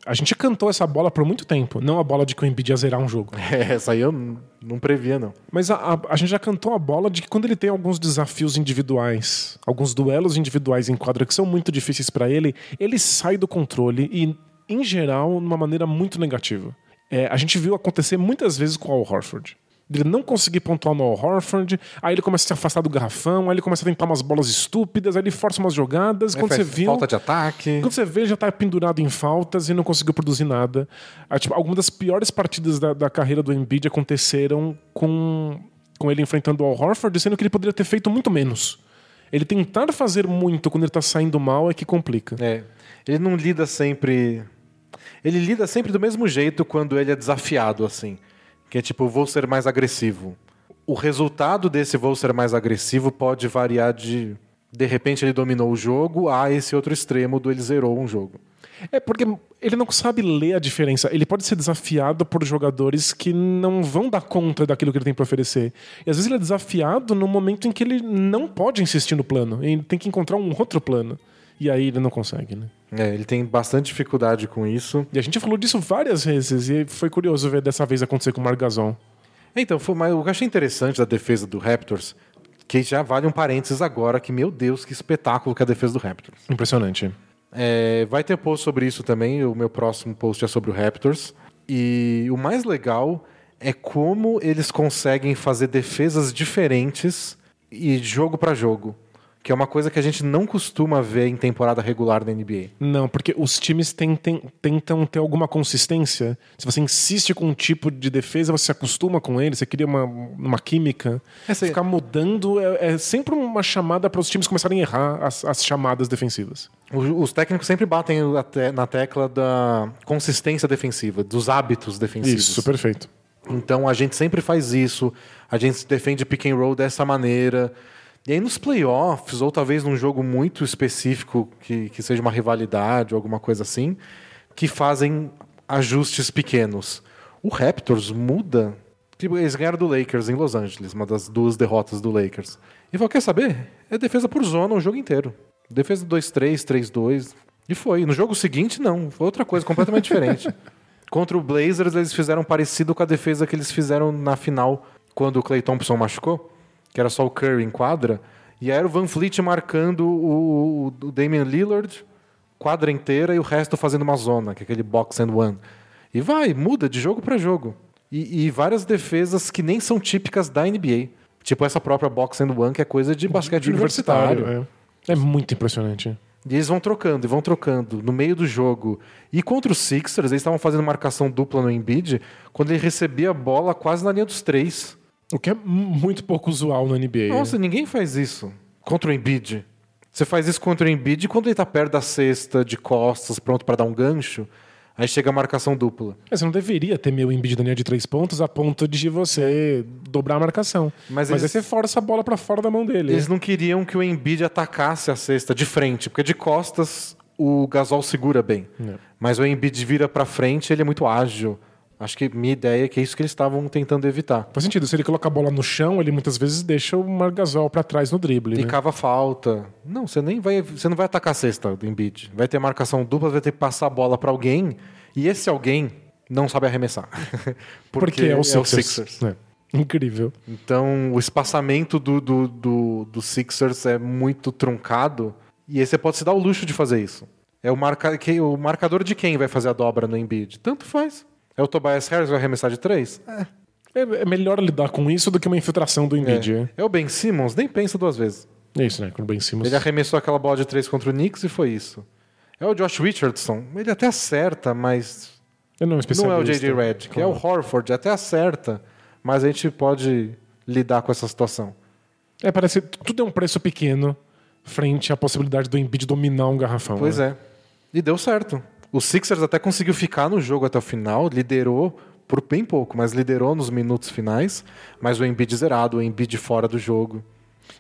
A gente cantou essa bola por muito tempo. Não a bola de que o Embiid ia zerar um jogo. Essa aí eu não previa, não. Mas a, a- a gente já cantou a bola de que quando ele tem alguns desafios individuais, alguns duelos individuais em quadra que são muito difíceis pra ele, ele sai do controle e, em geral, de uma maneira muito negativa. É, a gente viu acontecer muitas vezes com o Al Horford. Ele não conseguir pontuar no Al Horford, aí ele começa a se afastar do garrafão, aí ele começa a tentar umas bolas estúpidas, aí ele força umas jogadas. quando É, você faz viu. Falta de ataque. Quando você vê, ele já tá pendurado em faltas e não conseguiu produzir nada. Ah, tipo, algumas das piores partidas da, da carreira do Embiid aconteceram com, com ele enfrentando o Al Horford, sendo que ele poderia ter feito muito menos. Ele tentar fazer muito quando ele tá saindo mal é que complica. É. Ele não lida sempre. Ele lida sempre do mesmo jeito quando ele é desafiado, assim. Que é tipo, vou ser mais agressivo. O resultado desse vou ser mais agressivo pode variar de. De repente ele dominou o jogo a esse outro extremo do ele zerou um jogo. É porque ele não sabe ler a diferença. Ele pode ser desafiado por jogadores que não vão dar conta daquilo que ele tem para oferecer. E às vezes ele é desafiado no momento em que ele não pode insistir no plano. Ele tem que encontrar um outro plano. E aí ele não consegue, né? É, ele tem bastante dificuldade com isso. E a gente falou disso várias vezes e foi curioso ver dessa vez acontecer com o Margazon. Então, foi, mas o que eu achei interessante da defesa do Raptors, que já vale um parênteses agora, que, meu Deus, que espetáculo que é a defesa do Raptors. Impressionante. É, vai ter post sobre isso também. O meu próximo post é sobre o Raptors. E o mais legal é como eles conseguem fazer defesas diferentes e jogo para jogo. Que é uma coisa que a gente não costuma ver em temporada regular da NBA. Não, porque os times tentem, tentam ter alguma consistência. Se você insiste com um tipo de defesa, você se acostuma com ele, você cria uma, uma química. É, você- Ficar mudando é, é sempre uma chamada para os times começarem a errar as, as chamadas defensivas. O- Os técnicos sempre batem na tecla da consistência defensiva, dos hábitos defensivos. Isso, perfeito. Então a gente sempre faz isso, a gente defende pick and roll dessa maneira. E aí nos playoffs, ou talvez num jogo muito específico, que, que seja uma rivalidade ou alguma coisa assim, que fazem ajustes pequenos. O Raptors muda. Tipo, eles ganharam do Lakers em Los Angeles, uma das duas derrotas do Lakers. E falou: quer saber? É defesa por zona o jogo inteiro. Defesa 2-3, 3-2. E foi. No jogo seguinte, não. Foi outra coisa completamente diferente. Contra o Blazers, eles fizeram parecido com a defesa que eles fizeram na final, quando o Clay Thompson machucou, que era só o Curry em quadra. E aí era o Van Fleet marcando o, o, o Damian Lillard, quadra inteira, e o resto fazendo uma zona, que é aquele box and one. E vai, muda de jogo para jogo. E, e várias defesas que nem são típicas da NBA. Tipo essa própria box and one, que é coisa de basquete universitário. É. É muito impressionante. E eles vão trocando e vão trocando no meio do jogo. E contra os Sixers, eles estavam fazendo marcação dupla no Embiid quando ele recebia a bola quase na linha dos três. O que é muito pouco usual na NBA. Nossa, ninguém faz isso contra o Embiid. Você faz isso contra o Embiid quando ele tá perto da cesta, de costas, pronto para dar um gancho. Aí chega a marcação dupla. É, Você não deveria ter meu Embiid na linha de três pontos a ponto de você dobrar a marcação. Mas Mas, eles- aí você força a bola pra fora da mão dele. Eles não queriam que o Embiid atacasse a cesta de frente, porque de costas o Gasol segura bem. É. Mas o Embiid vira para frente, ele é muito ágil. Acho que minha ideia é que é isso que eles estavam tentando evitar. Faz sentido. Se ele coloca a bola no chão, ele muitas vezes deixa o Margasol pra trás no drible. E né? cava falta. Não, você nem vai, você não vai atacar a cesta do Embiid. Vai ter marcação dupla, vai ter que passar a bola para alguém, e esse alguém não sabe arremessar. Porque, é o Sixers. Sixers. É. Incrível. Então, o espaçamento do, do, do, do Sixers é muito truncado. E aí você pode se dar o luxo de fazer isso. É o, marca, que, o marcador de quem vai fazer a dobra no Embiid? Tanto faz. É o Tobias Harris que vai arremessar de três? É. É, é melhor lidar com isso do que uma infiltração do Embiid. É, É o Ben Simmons? Nem pensa duas vezes. é isso, né? Quando bem em cima. Ele arremessou aquela bola de três contra o Knicks e foi isso. É o Josh Richardson. Ele até acerta, mas Eu não, não é o. J.J. Redick. É o Horford. Até acerta, mas a gente pode lidar com essa situação. É, parece que tudo é um preço pequeno frente à possibilidade do Embiid dominar um garrafão. Pois né? é. E deu certo. O Sixers até conseguiu ficar no jogo até o final, liderou por bem pouco, mas liderou nos minutos finais. Mas o Embiid zerado, o Embiid fora do jogo.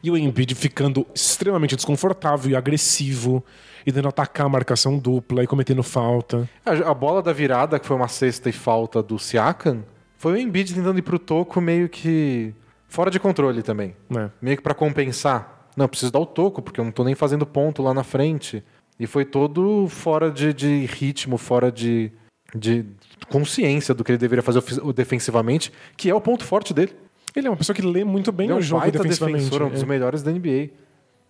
E o Embiid ficando extremamente desconfortável e agressivo, e tentando atacar a marcação dupla e cometendo falta. A, a bola da virada, que foi uma cesta e falta do Siakam, foi o Embiid tentando ir pro toco meio que fora de controle também. Né? Meio que pra compensar. Não, preciso dar o toco, porque eu não tô nem fazendo ponto lá na frente. E foi todo fora de, de ritmo, fora de, de consciência do que ele deveria fazer defensivamente, que é o ponto forte dele. Ele é uma pessoa que lê muito bem Ele é o um jogo baita defensivamente. defensor, um dos é. melhores da NBA.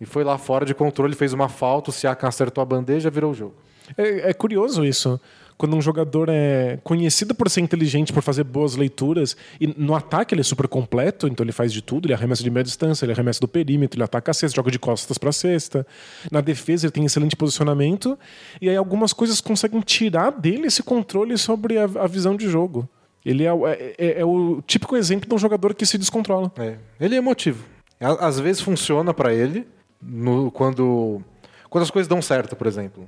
E foi lá fora de controle, fez uma falta, o Siakam acertou a bandeja, virou o jogo. É, é curioso isso. Quando um jogador é conhecido por ser inteligente, por fazer boas leituras, e no ataque ele é super completo, então ele faz de tudo, ele arremessa de meia distância, ele arremessa do perímetro, ele ataca a cesta, joga de costas para cesta. Na defesa ele tem excelente posicionamento, e aí algumas coisas conseguem tirar dele esse controle sobre a, a visão de jogo. Ele é, o- é- é- é o típico exemplo de um jogador que se descontrola. É. Ele é emotivo. Às vezes funciona pra ele no- quando, quando as coisas dão certo, por exemplo.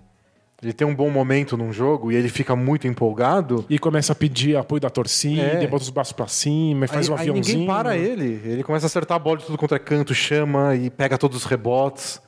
Ele tem um bom momento num jogo e ele fica muito empolgado. E começa a pedir apoio da torcida, É. bota os braços pra cima, e faz aí, um aí aviãozinho. ninguém para ele. Ele começa a acertar a bola de tudo contra canto, chama e pega todos os rebotes.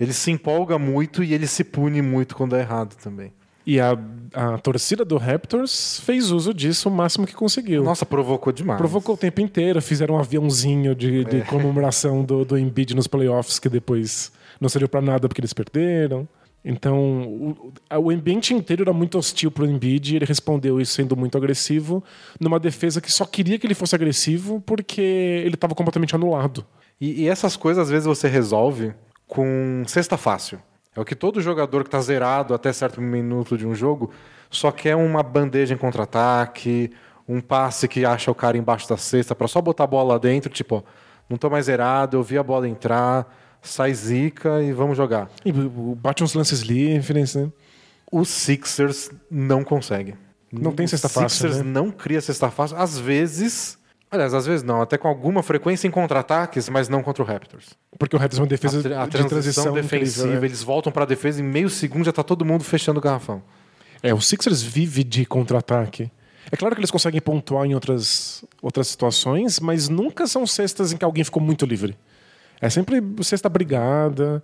Ele se empolga muito e ele se pune muito quando é errado também. E a, a torcida do Raptors fez uso disso o máximo que conseguiu. Nossa, provocou demais. Provocou o tempo inteiro, fizeram um aviãozinho de, de comemoração do, do Embiid nos playoffs, que depois não serviu pra nada porque eles perderam. Então, o, o ambiente inteiro era muito hostil pro Embiid e ele respondeu isso sendo muito agressivo, numa defesa que só queria que ele fosse agressivo porque ele estava completamente anulado. E, e essas coisas às vezes você resolve com cesta fácil. É o que todo jogador que está zerado até certo minuto de um jogo só quer uma bandeja em contra-ataque, um passe que acha o cara embaixo da cesta para só botar a bola lá dentro, tipo, ó, não tô mais zerado, eu vi a bola entrar, sai zica e vamos jogar. E o- bate uns lances livres, né? Os Sixers não conseguem. Não tem cesta fácil, Sixers né? não cria cesta fácil. Às vezes. Aliás, às vezes não, até com alguma frequência em contra-ataques, mas não contra o Raptors. Porque o Raptors é uma defesa a, tra- a de transição, transição defensiva, incrível, é. eles voltam pra defesa em meio segundo já tá todo mundo fechando o garrafão. É, o Sixers vive de contra-ataque. É claro que eles conseguem pontuar em outras, outras situações, mas nunca são cestas em que alguém ficou muito livre. É sempre cesta brigada,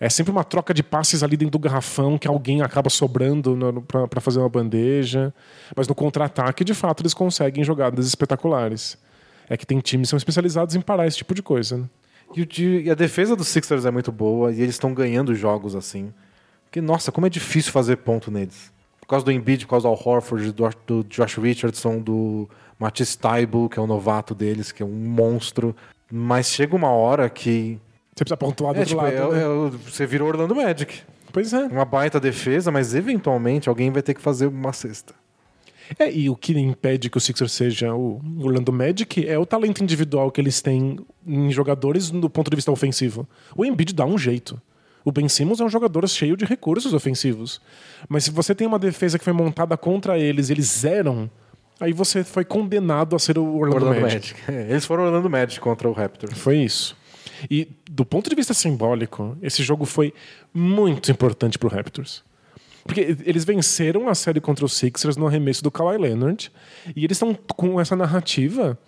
é sempre uma troca de passes ali dentro do garrafão que alguém acaba sobrando para fazer uma bandeja. Mas no contra-ataque, de fato, eles conseguem jogadas espetaculares. É que tem times que são especializados em parar esse tipo de coisa. Né? E, e a defesa dos Sixers é muito boa e eles estão ganhando jogos assim. Porque, nossa, como é difícil fazer ponto neles. Por causa do Embiid, por causa do Al Horford, do, do Josh Richardson, do Matisse Taibo, que é o novato deles, que é um monstro. Mas chega uma hora que. Você precisa pontuar do É, outro tipo, lado. é- né? é o- você virou Orlando Magic. Pois é. Uma baita defesa, mas eventualmente alguém vai ter que fazer uma cesta. É, e o que impede que o Sixers seja o Orlando Magic é o talento individual que eles têm em jogadores do ponto de vista ofensivo. O Embiid dá um jeito. O Ben Simmons é um jogador cheio de recursos ofensivos. Mas se você tem uma defesa que foi montada contra eles e eles zeram, aí você foi condenado a ser o Orlando, Orlando Magic. Magic. É, Eles foram Orlando Magic contra o Raptors. Foi isso. E do ponto de vista simbólico, esse jogo foi muito importante pro Raptors. Porque eles venceram a série contra os Sixers no arremesso do Kawhi Leonard e eles estão com essa narrativa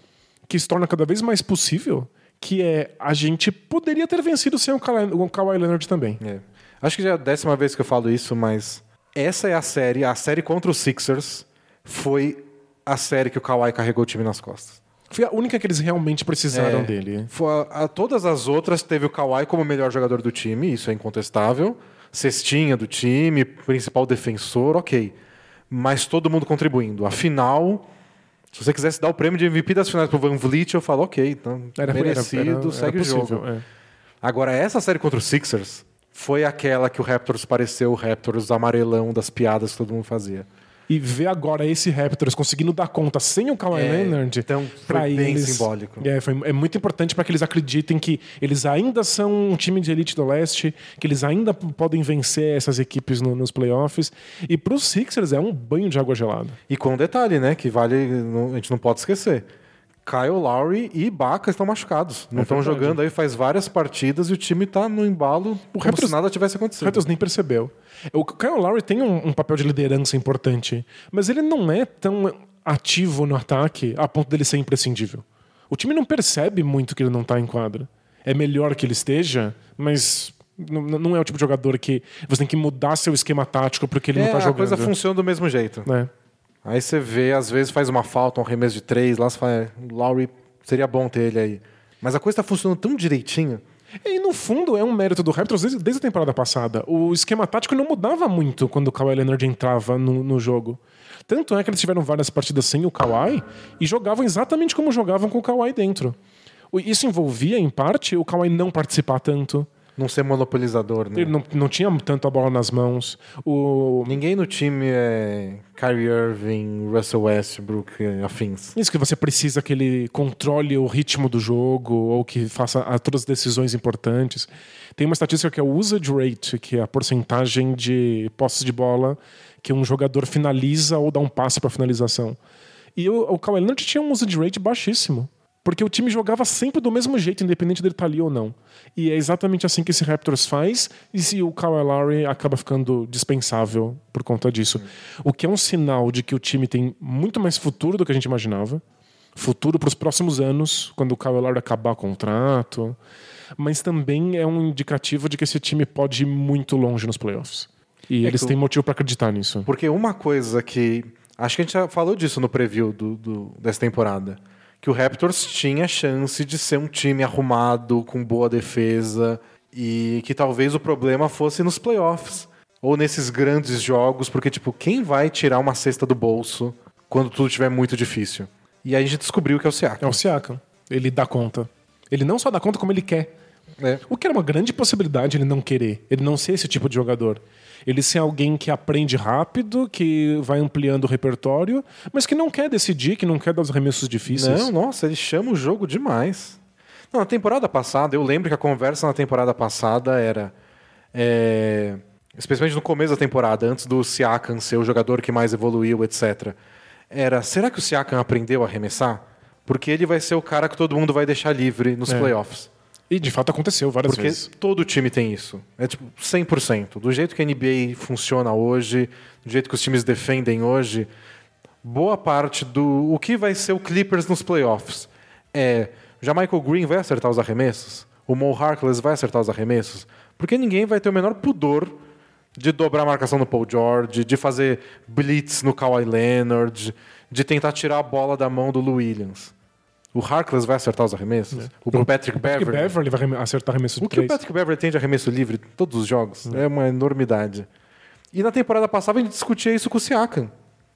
que se torna cada vez mais possível, que é a gente poderia ter vencido sem o Kawhi, o Kawhi Leonard também. É. Acho que já é a décima vez que eu falo isso, mas essa é a série. A série contra os Sixers foi a série que o Kawhi carregou o time nas costas. Foi a única que eles realmente precisaram É. dele. Foi a- a- todas as outras teve o Kawhi como o melhor jogador do time, isso é incontestável. Cestinha do time, principal defensor, ok. Mas todo mundo contribuindo. Afinal, se você quisesse dar o prêmio de MVP das finais pro Van Vliet, eu falo, ok, então Era merecido, era- era- segue era o jogo. possível, é. Agora, essa série contra os Sixers foi aquela que o Raptors pareceu o Raptors amarelão das piadas que todo mundo fazia. E ver agora esse Raptors conseguindo dar conta sem o Kawhi É, Leonard. então foi bem eles, simbólico. É, foi, é muito importante para que eles acreditem que eles ainda são um time de elite do leste, que eles ainda podem vencer essas equipes no- nos playoffs. E para os Sixers é um banho de água gelada. E com um detalhe, né, que vale, a gente não pode esquecer. Kyle Lowry e Ibaka estão machucados. Não estão É jogando aí faz várias partidas e o time tá no embalo como Raptors- se nada tivesse O acontecido. Raptors nem percebeu. O Kyle Lowry tem um, um papel de liderança importante, mas ele não é tão ativo no ataque a ponto dele ser imprescindível. O time não percebe muito que ele não está em quadra. É melhor que ele esteja, mas não é o tipo de jogador que você tem que mudar seu esquema tático porque ele É, não está a jogando. coisa funciona do mesmo jeito. né? Aí você vê, às vezes faz uma falta, um arremesso de três, lá você fala, é, Lowry seria bom ter ele aí. Mas a coisa tá funcionando tão direitinho. E no fundo é um mérito do Raptors desde, desde a temporada passada. O esquema tático não mudava muito quando o Kawhi Leonard entrava no, no jogo. Tanto é que eles tiveram várias partidas sem o Kawhi e jogavam exatamente como jogavam com o Kawhi dentro. Isso envolvia, em parte, o Kawhi não participar tanto. Não ser monopolizador, né? Ele não, não tinha tanto a bola nas mãos. O, Ninguém no time é Kyrie Irving, Russell Westbrook, afins. Isso que você precisa que ele controle o ritmo do jogo ou que faça todas as decisões importantes. Tem uma estatística que é o usage rate, que é a porcentagem de posses de bola que um jogador finaliza ou dá um passe para finalização. E o, o Kawhi Leonard tinha um usage rate baixíssimo. Porque o time jogava sempre do mesmo jeito, independente dele estar ali ou não. E é exatamente assim que esse Raptors faz, e se o Kawhi Lowry acaba ficando dispensável por conta disso. O que é um sinal de que o time tem muito mais futuro do que a gente imaginava. Futuro para os próximos anos, quando o Kawhi Lowry acabar o contrato. Mas também é um indicativo de que esse time pode ir muito longe nos playoffs. E É eles têm motivo para acreditar nisso. Porque uma coisa que. Acho que a gente já falou disso no preview do, do- dessa temporada. Que o Raptors tinha chance de ser um time arrumado, com boa defesa, e que talvez o problema fosse nos playoffs. Ou nesses grandes jogos, porque, tipo, quem vai tirar uma cesta do bolso quando tudo estiver muito difícil? E aí a gente descobriu que é o É Siakam. o Siakam. Ele dá conta. Ele não só dá conta, como ele quer. É. O que era uma grande possibilidade ele não querer, ele não ser esse tipo de jogador. Ele ser alguém que aprende rápido, que vai ampliando o repertório, mas que não quer decidir, que não quer dar os remessos difíceis. Não, nossa, ele chama o jogo demais. Não, na temporada passada, eu lembro que a conversa na temporada passada era. é, especialmente no começo da temporada, antes do Siakam ser o jogador que mais evoluiu, etc. Era, será que o Siakam aprendeu a arremessar? Porque ele vai ser o cara que todo mundo vai deixar livre nos É. playoffs. E de fato aconteceu várias Porque vezes. todo time tem isso. É tipo 100%. Do jeito que a NBA funciona hoje, do jeito que os times defendem hoje, boa parte do o que vai ser o Clippers nos playoffs é já Michael Green vai acertar os arremessos? O Mo Harkless vai acertar os arremessos? Porque ninguém vai ter o menor pudor de dobrar a marcação no Paul George, de fazer blitz no Kawhi Leonard, de tentar tirar a bola da mão do Lou Williams. O Harkless vai acertar os arremessos? O Patrick Patrick Beverly? Beverly vai acertar arremesso de O que o três. Patrick Beverly tem de arremesso livre em todos os jogos é uma enormidade. E na temporada passada a gente discutia isso com o Siakam.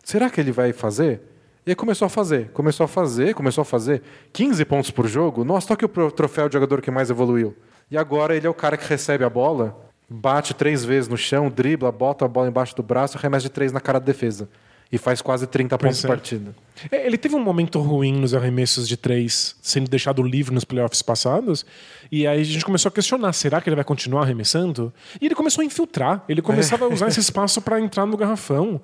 Será que ele vai fazer? E aí começou a fazer, começou a fazer, começou a fazer. 15 pontos por jogo. Nossa, toque o troféu de jogador que mais evoluiu. E agora ele é o cara que recebe a bola, bate três vezes no chão, dribla, bota a bola embaixo do braço, arremessa de três na cara da defesa. E faz quase 30 pontos por é. partida. É, ele teve um momento ruim nos arremessos de três, sendo deixado livre nos playoffs passados. E aí a gente começou a questionar: será que ele vai continuar arremessando? E ele começou a infiltrar. Ele começava a usar esse espaço para entrar no garrafão.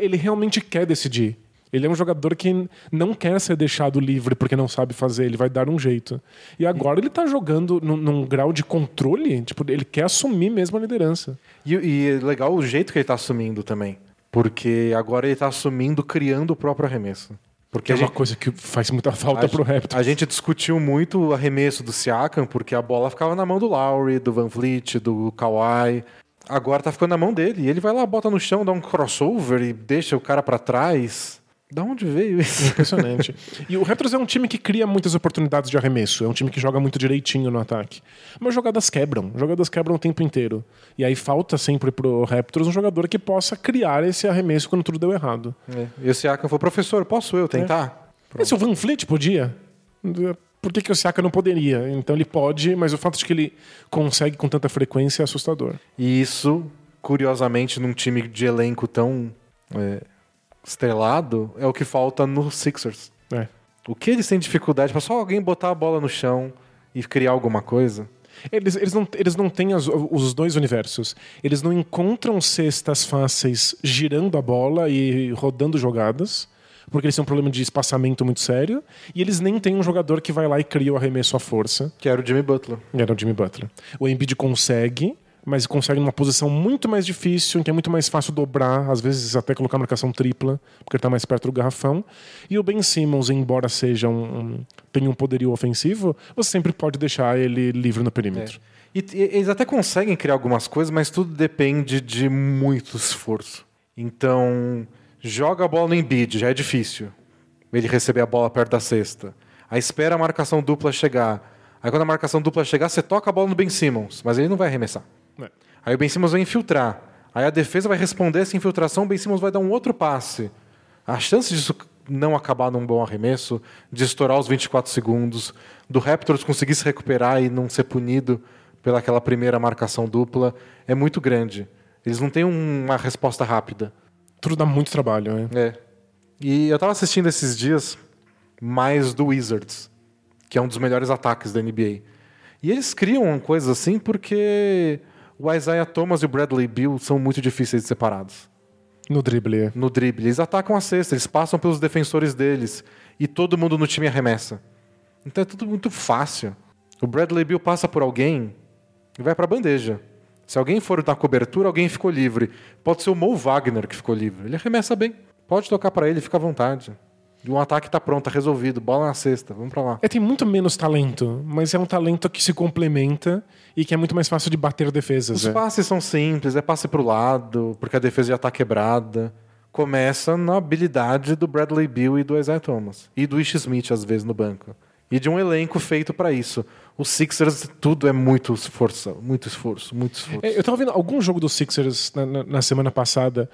Ele realmente quer decidir. Ele é um jogador que não quer ser deixado livre porque não sabe fazer, ele vai dar um jeito. E agora ele tá jogando num, num grau de controle, tipo, ele quer assumir mesmo a liderança. E, e é legal o jeito que ele está assumindo também. Porque agora ele está assumindo, criando o próprio arremesso. Porque Que é uma gente, coisa que faz muita falta a, pro Raptors. a gente discutiu muito o arremesso do Siakam, porque a bola ficava na mão do Lowry, do Van Vliet, do Kawhi. Agora tá ficando na mão dele. E ele vai lá, bota no chão, dá um crossover e deixa o cara para trás. Da onde veio isso? Impressionante. e o Raptors é um time que cria muitas oportunidades de arremesso. É um time que joga muito direitinho no ataque. Mas jogadas quebram. Jogadas quebram o tempo inteiro. E aí falta sempre pro Raptors um jogador que possa criar esse arremesso quando tudo deu errado. É. E o Siakam falou, professor, posso eu tentar? Esse o Van Fleet podia? Por que, que o Siaka não poderia? Então ele pode, mas o fato de que ele consegue com tanta frequência é assustador. E isso, curiosamente, num time de elenco tão é, estrelado, é o que falta no Sixers. É. O que eles têm dificuldade para só alguém botar a bola no chão e criar alguma coisa? Eles, eles não, eles não têm as- os dois universos. Eles não encontram cestas fáceis girando a bola e rodando jogadas, porque eles têm um problema de espaçamento muito sério. E eles nem têm um jogador que vai lá e cria o arremesso à força. Que era o Jimmy Butler. Era o Jimmy Butler. O Embiid consegue, mas consegue numa posição muito mais difícil, em que é muito mais fácil dobrar, às vezes até colocar marcação tripla, porque ele está mais perto do garrafão. E o Ben Simmons, embora seja um, um- tenha um poderio ofensivo, você sempre pode deixar ele livre no perímetro. E, e eles até conseguem criar algumas coisas, mas tudo depende de muito esforço. Então, joga a bola no Embiid, já é difícil. Ele receber a bola perto da cesta. Aí espera a marcação dupla chegar. Aí quando a marcação dupla chegar, você toca a bola no Ben Simmons, mas ele não vai arremessar. É. Aí o Ben Simmons vai infiltrar. Aí a defesa vai responder essa infiltração, o Ben Simmons vai dar um outro passe. A chance disso não acabar num bom arremesso, de estourar os 24 segundos, do Raptors conseguir se recuperar e não ser punido pelaquela primeira marcação dupla, é muito grande. Eles não têm um- uma resposta rápida. Tudo dá muito trabalho, né? É. E eu tava assistindo esses dias mais do Wizards, que é um dos melhores ataques da NBA. E eles criam coisas assim porque o Isaiah Thomas e o Bradley Beal são muito difíceis de separados. No drible. No drible, eles atacam a cesta, eles passam pelos defensores deles e todo mundo no time arremessa. Então é tudo muito fácil. O Bradley Beal passa por alguém e vai pra bandeja. Se alguém for na cobertura, alguém ficou livre. Pode ser o Mo Wagner que ficou livre. Ele arremessa bem. Pode tocar pra ele, fica à vontade. E um ataque tá pronto, tá resolvido. Bola na cesta, vamos pra lá. É, tem muito menos talento, mas é um talento que se complementa e que é muito mais fácil de bater defesas. Os é. passes são simples, é passe pro lado, porque a defesa já tá quebrada. Começa na habilidade do Bradley Beal e do Isaiah Thomas. E do Ish Smith, às vezes, no banco. E de um elenco feito pra isso. Os Sixers, tudo é muito esforço, muito esforço, muito esforço. É, eu tava vendo algum jogo dos Sixers na, na- na semana passada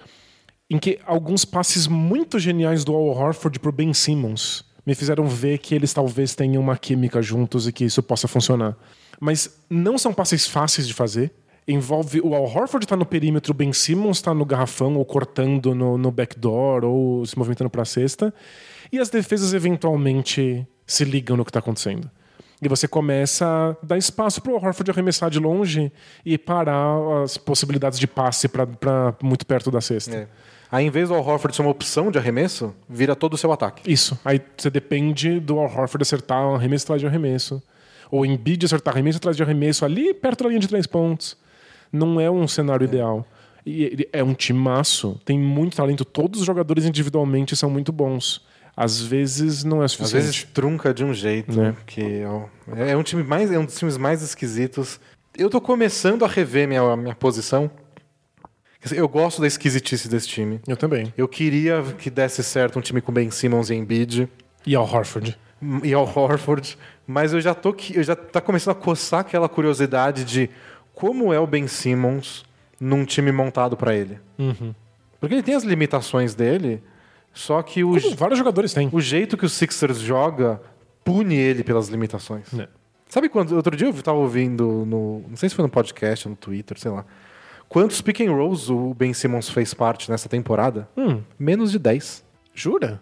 em que alguns passes muito geniais do Al Horford pro Ben Simmons me fizeram ver que eles talvez tenham uma química juntos e que isso possa funcionar. Mas não são passes fáceis de fazer. Envolve o Al Horford tá no perímetro, o Ben Simmons tá no garrafão ou cortando no, no backdoor ou se movimentando pra cesta. E as defesas eventualmente se ligam no que tá acontecendo. E você começa a dar espaço pro Horford arremessar de longe e parar as possibilidades de passe para muito perto da cesta. É. Aí, em vez do Al Horford ser uma opção de arremesso, vira todo o seu ataque. Isso. Aí você depende do Al Horford acertar um arremesso atrás de arremesso. Ou Embiid acertar arremesso atrás de arremesso ali perto da linha de três pontos. Não é um cenário ideal. E é um timaço, tem muito talento. Todos os jogadores individualmente são muito bons. Às vezes não é Às suficiente. vezes trunca de um jeito, Né? que ó, é um time mais é um dos times mais esquisitos. Eu tô começando a rever minha, minha posição. Eu gosto da esquisitice desse time. Eu também. Eu queria que desse certo um time com Ben Simmons e Embiid E Al Horford. E ao Horford, mas eu já tô que eu já tá começando a coçar aquela curiosidade de como é o Ben Simmons num time montado para ele. Uhum. Porque ele tem as limitações dele, só que o, Como vários jogadores têm. o jeito que o Sixers joga pune ele pelas limitações. É. Sabe quando outro dia eu tava ouvindo no, não sei se foi no podcast, ou no Twitter, sei lá. Quantos pick and rolls o Ben Simmons fez parte nessa temporada? Hum, Menos de 10. jura?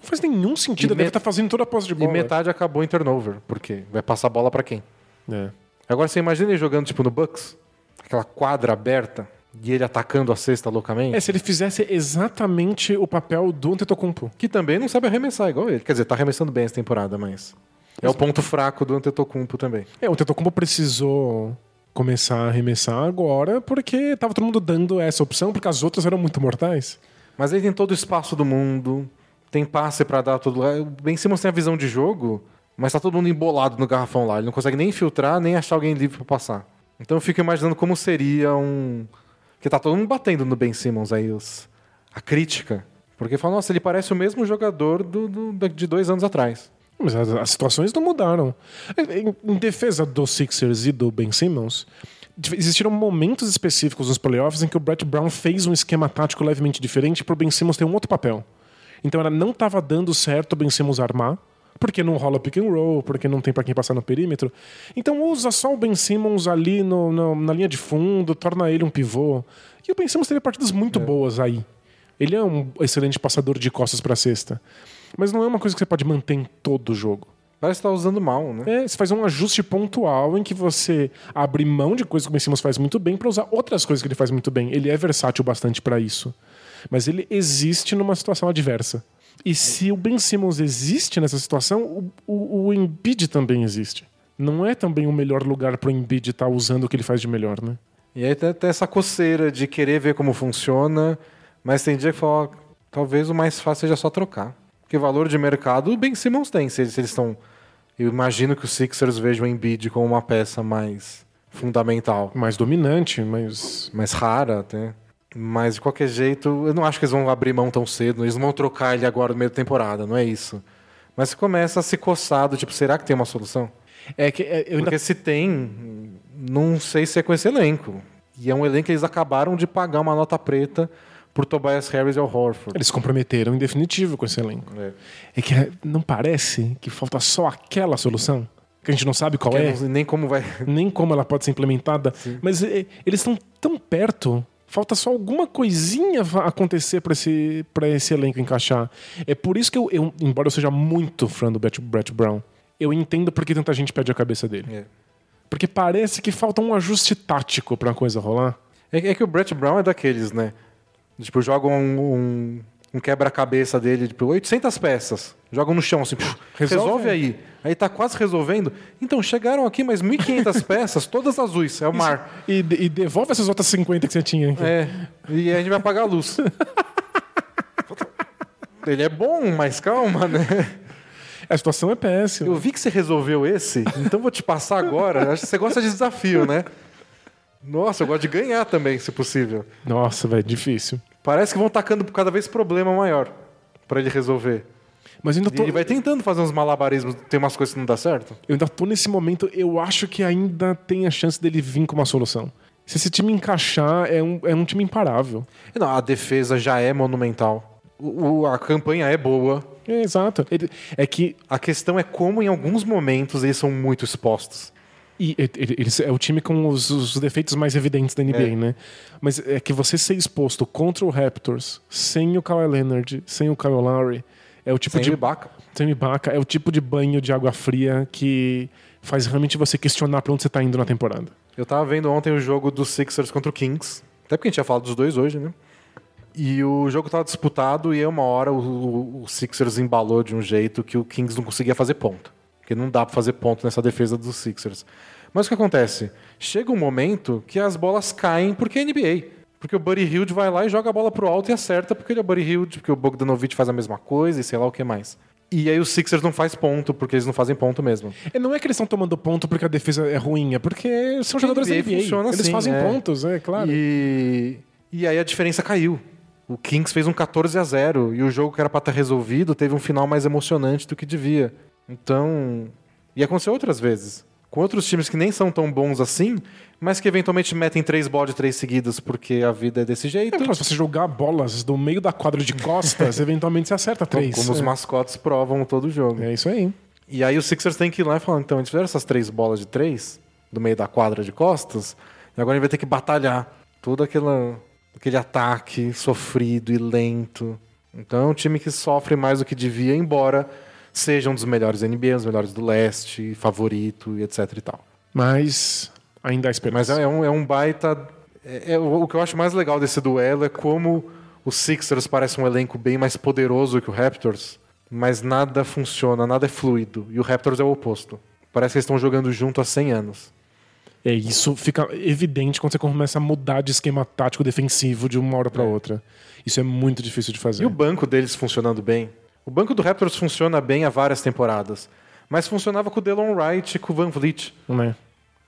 Não faz nenhum sentido. E Ele deve estar fazendo toda a posse de E bola. metade acabou em turnover, porque vai passar a bola pra quem? É. Agora você imagina ele jogando tipo no Bucks, aquela quadra aberta e ele atacando a cesta loucamente, É, se ele fizesse exatamente o papel do Antetokounmpo. que também não sabe arremessar igual ele. Quer dizer, tá arremessando bem essa temporada, mas é o ponto fraco do Antetokounmpo também. É, o Antetokounmpo precisou começar a arremessar agora porque tava todo mundo dando essa opção porque as outras eram muito mortais. Mas ele tem todo o espaço do mundo, tem passe pra dar todo lugar. O Ben Simmons tem a visão de jogo, mas tá todo mundo embolado no garrafão lá. Ele não consegue nem filtrar, nem achar alguém livre pra passar. Então eu fico imaginando como seria um. Que tá todo mundo batendo no Ben Simmons aí, os... a crítica. Porque fala, nossa, ele parece o mesmo jogador do, do- de dois anos atrás. Mas as, as situações não mudaram. Em, em defesa dos Sixers e do Ben Simmons, existiram momentos específicos nos playoffs em que o Brett Brown fez um esquema tático levemente diferente para o Ben Simmons ter um outro papel. Então ela não estava dando certo o Ben Simmons armar, porque não rola pick and roll, porque não tem para quem passar no perímetro. Então usa só o Ben Simmons ali no- no- na linha de fundo, torna ele um pivô. E o Ben Simmons teve partidas muito boas aí. Ele é um excelente passador de costas para cesta. Mas não é uma coisa que você pode manter em todo o jogo. Parece que tá usando mal, né? É, você faz um ajuste pontual em que você abre mão de coisas que o Ben Simmons faz muito bem para usar outras coisas que ele faz muito bem. Ele é versátil bastante para isso. Mas ele existe numa situação adversa. E se o Ben Simmons existe nessa situação, o, o, o Embiid também existe. Não é também o melhor lugar para o Embiid estar usando o que ele faz de melhor, né? E aí tem, tem essa coceira de querer ver como funciona, mas tem dia que fala, ó, talvez o mais fácil seja só trocar. Porque valor de mercado o Ben Simmons tem, se eles, estão... Eu imagino que os Sixers vejam o Embiid como uma peça mais fundamental, Mais dominante, mas. mais rara até. Mas de qualquer jeito, eu não acho que eles vão abrir mão tão cedo, eles não vão trocar ele agora no meio da temporada, não é isso. Mas você começa a se coçar do tipo, será que tem uma solução? É que é, eu ainda Porque se tem, não sei se é com esse elenco. E é um elenco que eles acabaram de pagar uma nota preta por Tobias Harris e Al Horford. Eles comprometeram em definitivo com esse elenco. É. É que é- não parece que falta só aquela solução? Que a gente não sabe qual Que é, não nem como vai. nem como ela pode ser implementada. Mas é, eles estão tão perto. Falta só alguma coisinha acontecer para esse, pra esse elenco encaixar. É por isso que eu, eu, embora eu seja muito fã do Brett, Brett Brown, eu entendo por que tanta gente pede a cabeça dele. É. Porque parece que falta um ajuste tático pra coisa rolar. É, é que o Brett Brown é daqueles, né? Tipo, jogam um, um, um quebra-cabeça dele, tipo, 800 peças. Jogam no chão, assim, Resolve resolve, aí. Aí tá quase resolvendo. Então, chegaram aqui mais 1.500 peças, todas azuis, é o mar. E, de- e devolve essas outras 50 que você tinha. aqui. É, e a gente vai apagar a luz. Ele é bom, mas calma, né? A situação é péssima. Eu vi que você resolveu esse, então vou te passar agora. Acho que você gosta de desafio, né? Nossa, eu gosto de ganhar também, se possível. Nossa, velho, difícil. Parece que vão tacando cada vez problema maior pra ele resolver. Mas ainda tô, ele vai tentando fazer uns malabarismos, tem umas coisas que não dá certo. eu ainda tô nesse momento, eu acho que ainda tem a chance dele vir com uma solução. Se esse time encaixar, é um, é um time imparável. Não, a defesa já é monumental. O- o- a campanha é boa. É, exato. Ele- é que A questão é como, em alguns momentos, eles são muito expostos. E eles é o time com os, os defeitos mais evidentes da NBA, É. né? Mas é que você ser exposto contra o Raptors, sem o Kawhi Leonard, sem o Kyle Lowry, é o tipo Sem de Ibaka. sem o Ibaka, é o tipo de banho de água fria que faz realmente você questionar pra onde você tá indo na temporada. Eu tava vendo ontem o jogo dos Sixers contra o Kings. Até porque a gente ia falar dos dois hoje, né? E o jogo tava disputado e aí uma hora o, o, o Sixers embalou de um jeito que o Kings não conseguia fazer ponto. Porque não dá pra fazer ponto nessa defesa dos Sixers. Mas o que acontece? Chega um momento que as bolas caem porque é NBA. Porque o Buddy Hilde vai lá e joga a bola pro alto e acerta porque ele é o Buddy Hilde, porque o Bogdanovich faz a mesma coisa e sei lá o que mais. E aí os Sixers não faz ponto, porque eles não fazem ponto mesmo. E não é que eles estão tomando ponto porque a defesa é ruim, é porque são jogadores NBA NBA. funciona Eles assim, fazem é. pontos, é claro. E, e aí a diferença caiu. O Kings fez um 14 a 0 e o jogo que era pra estar resolvido teve um final mais emocionante do que devia. Então, e aconteceu outras vezes. Com outros times que nem são tão bons assim, mas que eventualmente metem três bolas de três seguidas porque a vida é desse jeito. É, claro, se você jogar bolas do meio da quadra de costas, eventualmente você acerta três. como os é. mascotes provam todo jogo. É isso aí. E aí os Sixers têm que ir lá e falar, então, eles fizeram essas três bolas de três, do meio da quadra de costas, e agora a gente vai ter que batalhar todo aquela, aquele ataque sofrido e lento. Então é um time que sofre mais do que devia, embora seja um dos melhores da NBA, um dos melhores do leste, favorito e etc e tal. Mas ainda há Mas esperança. é um, é um baita... é- é- o que eu acho mais legal desse duelo é como os Sixers parecem um elenco bem mais poderoso que o Raptors, mas nada funciona, nada é fluido. E o Raptors é o oposto. Parece que eles estão jogando junto há 100 anos. É, isso fica evidente quando você começa a mudar de esquema tático defensivo de uma hora pra outra. Isso é muito difícil de fazer. E o banco deles funcionando bem? O banco do Raptors funciona bem há várias temporadas, mas funcionava com o Delon Wright e com o Van Vliet. Né?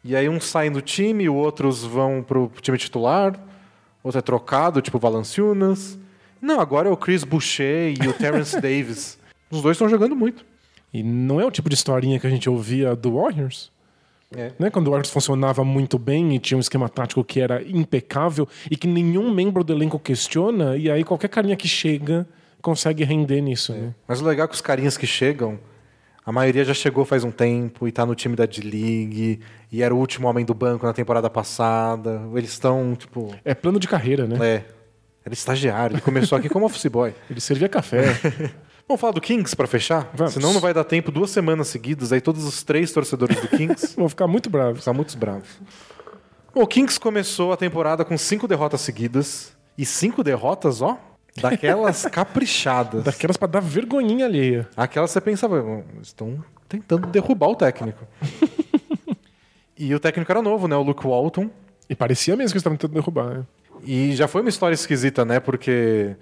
E aí uns saem do time, outros vão pro time titular, outro é trocado, tipo o Valanciunas. Não, agora é o Chris Boucher e o Terrence Davis. Os dois estão jogando muito. E não é o tipo de historinha que a gente ouvia do Warriors. É. Né? Quando o Warriors funcionava muito bem e tinha um esquema tático que era impecável e que nenhum membro do elenco questiona, e aí qualquer carinha que chega consegue render nisso. Né? Mas o legal é que os carinhas que chegam, a maioria já chegou faz um tempo e tá no time da D-League, e era o último homem do banco na temporada passada. Eles estão, tipo. É plano de carreira, né? É. Era estagiário, ele começou aqui como office boy. Ele servia café. Vamos falar do Kings pra fechar? Vamos. Senão não vai dar tempo duas semanas seguidas, aí todos os três torcedores do Kings Vou ficar muito bravo. vão ficar muito bravos. Bom, o Kings começou a temporada com cinco derrotas seguidas. E cinco derrotas, ó, daquelas caprichadas. Daquelas pra dar vergonhinha alheia. Aquelas você pensava, "Bom, estão tentando derrubar o técnico. e o técnico era novo, né? O Luke Walton. E parecia mesmo que eles estavam tentando derrubar. Né? E já foi uma história esquisita, né? Porque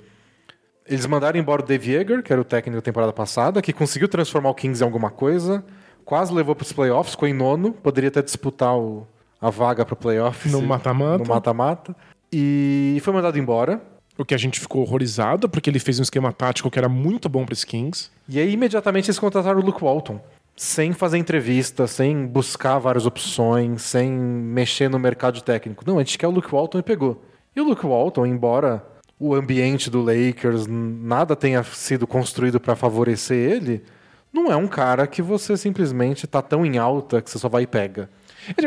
eles mandaram embora o Dave Yeager, que era o técnico da temporada passada, que conseguiu transformar o Kings em alguma coisa, quase levou para os playoffs, ficou em nono, poderia até disputar o- a vaga para playoffs. No mata-mata. No mata-mata. E foi mandado embora. O que a gente ficou horrorizado, porque ele fez um esquema tático que era muito bom para os Kings. E aí, imediatamente, eles contrataram o Luke Walton. Sem fazer entrevista, sem buscar várias opções, sem mexer no mercado técnico. Não, a gente quer o Luke Walton e pegou. E o Luke Walton, embora o ambiente do Lakers nada tenha sido construído para favorecer ele, não é um cara que você simplesmente tá tão em alta que você só vai e pega.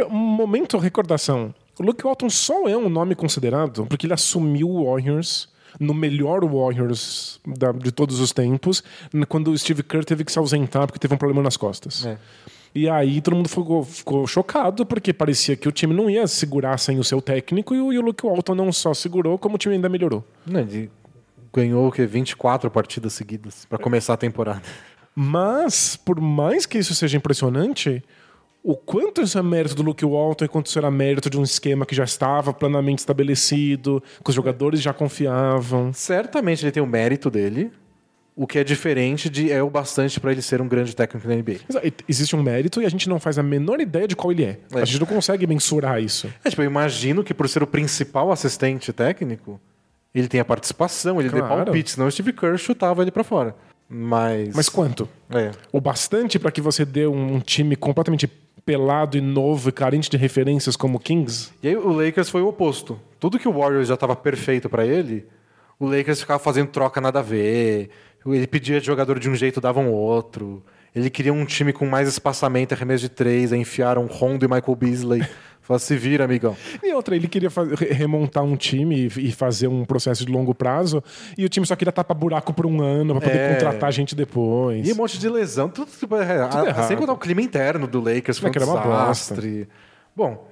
Um momento, recordação. O Luke Walton só é um nome considerado porque ele assumiu o Warriors no melhor Warriors da- de todos os tempos, quando o Steve Kerr teve que se ausentar porque teve um problema nas costas. É. E aí todo mundo ficou, ficou chocado porque parecia que o time não ia segurar sem o seu técnico e o, e o Luke Walton não só segurou, como o time ainda melhorou. Não, ele ganhou o quê? 24 partidas seguidas para começar a temporada. Mas, por mais que isso seja impressionante, o quanto isso é mérito do Luke Walton e quanto isso era mérito de um esquema que já estava plenamente estabelecido, que os jogadores já confiavam. Certamente ele tem o mérito dele, o que é diferente de é o bastante para ele ser um grande técnico da NBA. Existe um mérito e a gente não faz a menor ideia de qual ele é. É. A gente não consegue mensurar isso. É, tipo, eu imagino que por ser o principal assistente técnico, ele tem a participação, ele dê Claro. palpite, senão o Steve Kerr chutava ele para fora. Mas. Mas quanto? É. O bastante para que você dê um time completamente pelado e novo e carente de referências como Kings? E aí o Lakers foi o oposto. Tudo que o Warriors já estava perfeito para ele, o Lakers ficava fazendo troca nada a ver. Ele pedia jogador de um jeito, dava um outro. Ele queria um time com mais espaçamento, arremesso de três, aí enfiaram Rondo e Michael Beasley. Fala, se vira, amigão. E outra, ele queria remontar um time e fazer um processo de longo prazo, e o time só queria tapar buraco por um ano pra poder É. contratar gente depois. E um monte de lesão, tudo, tipo, é, a- errado. sem contar o clima interno do Lakers, foi É um que era uma desastre. Bom,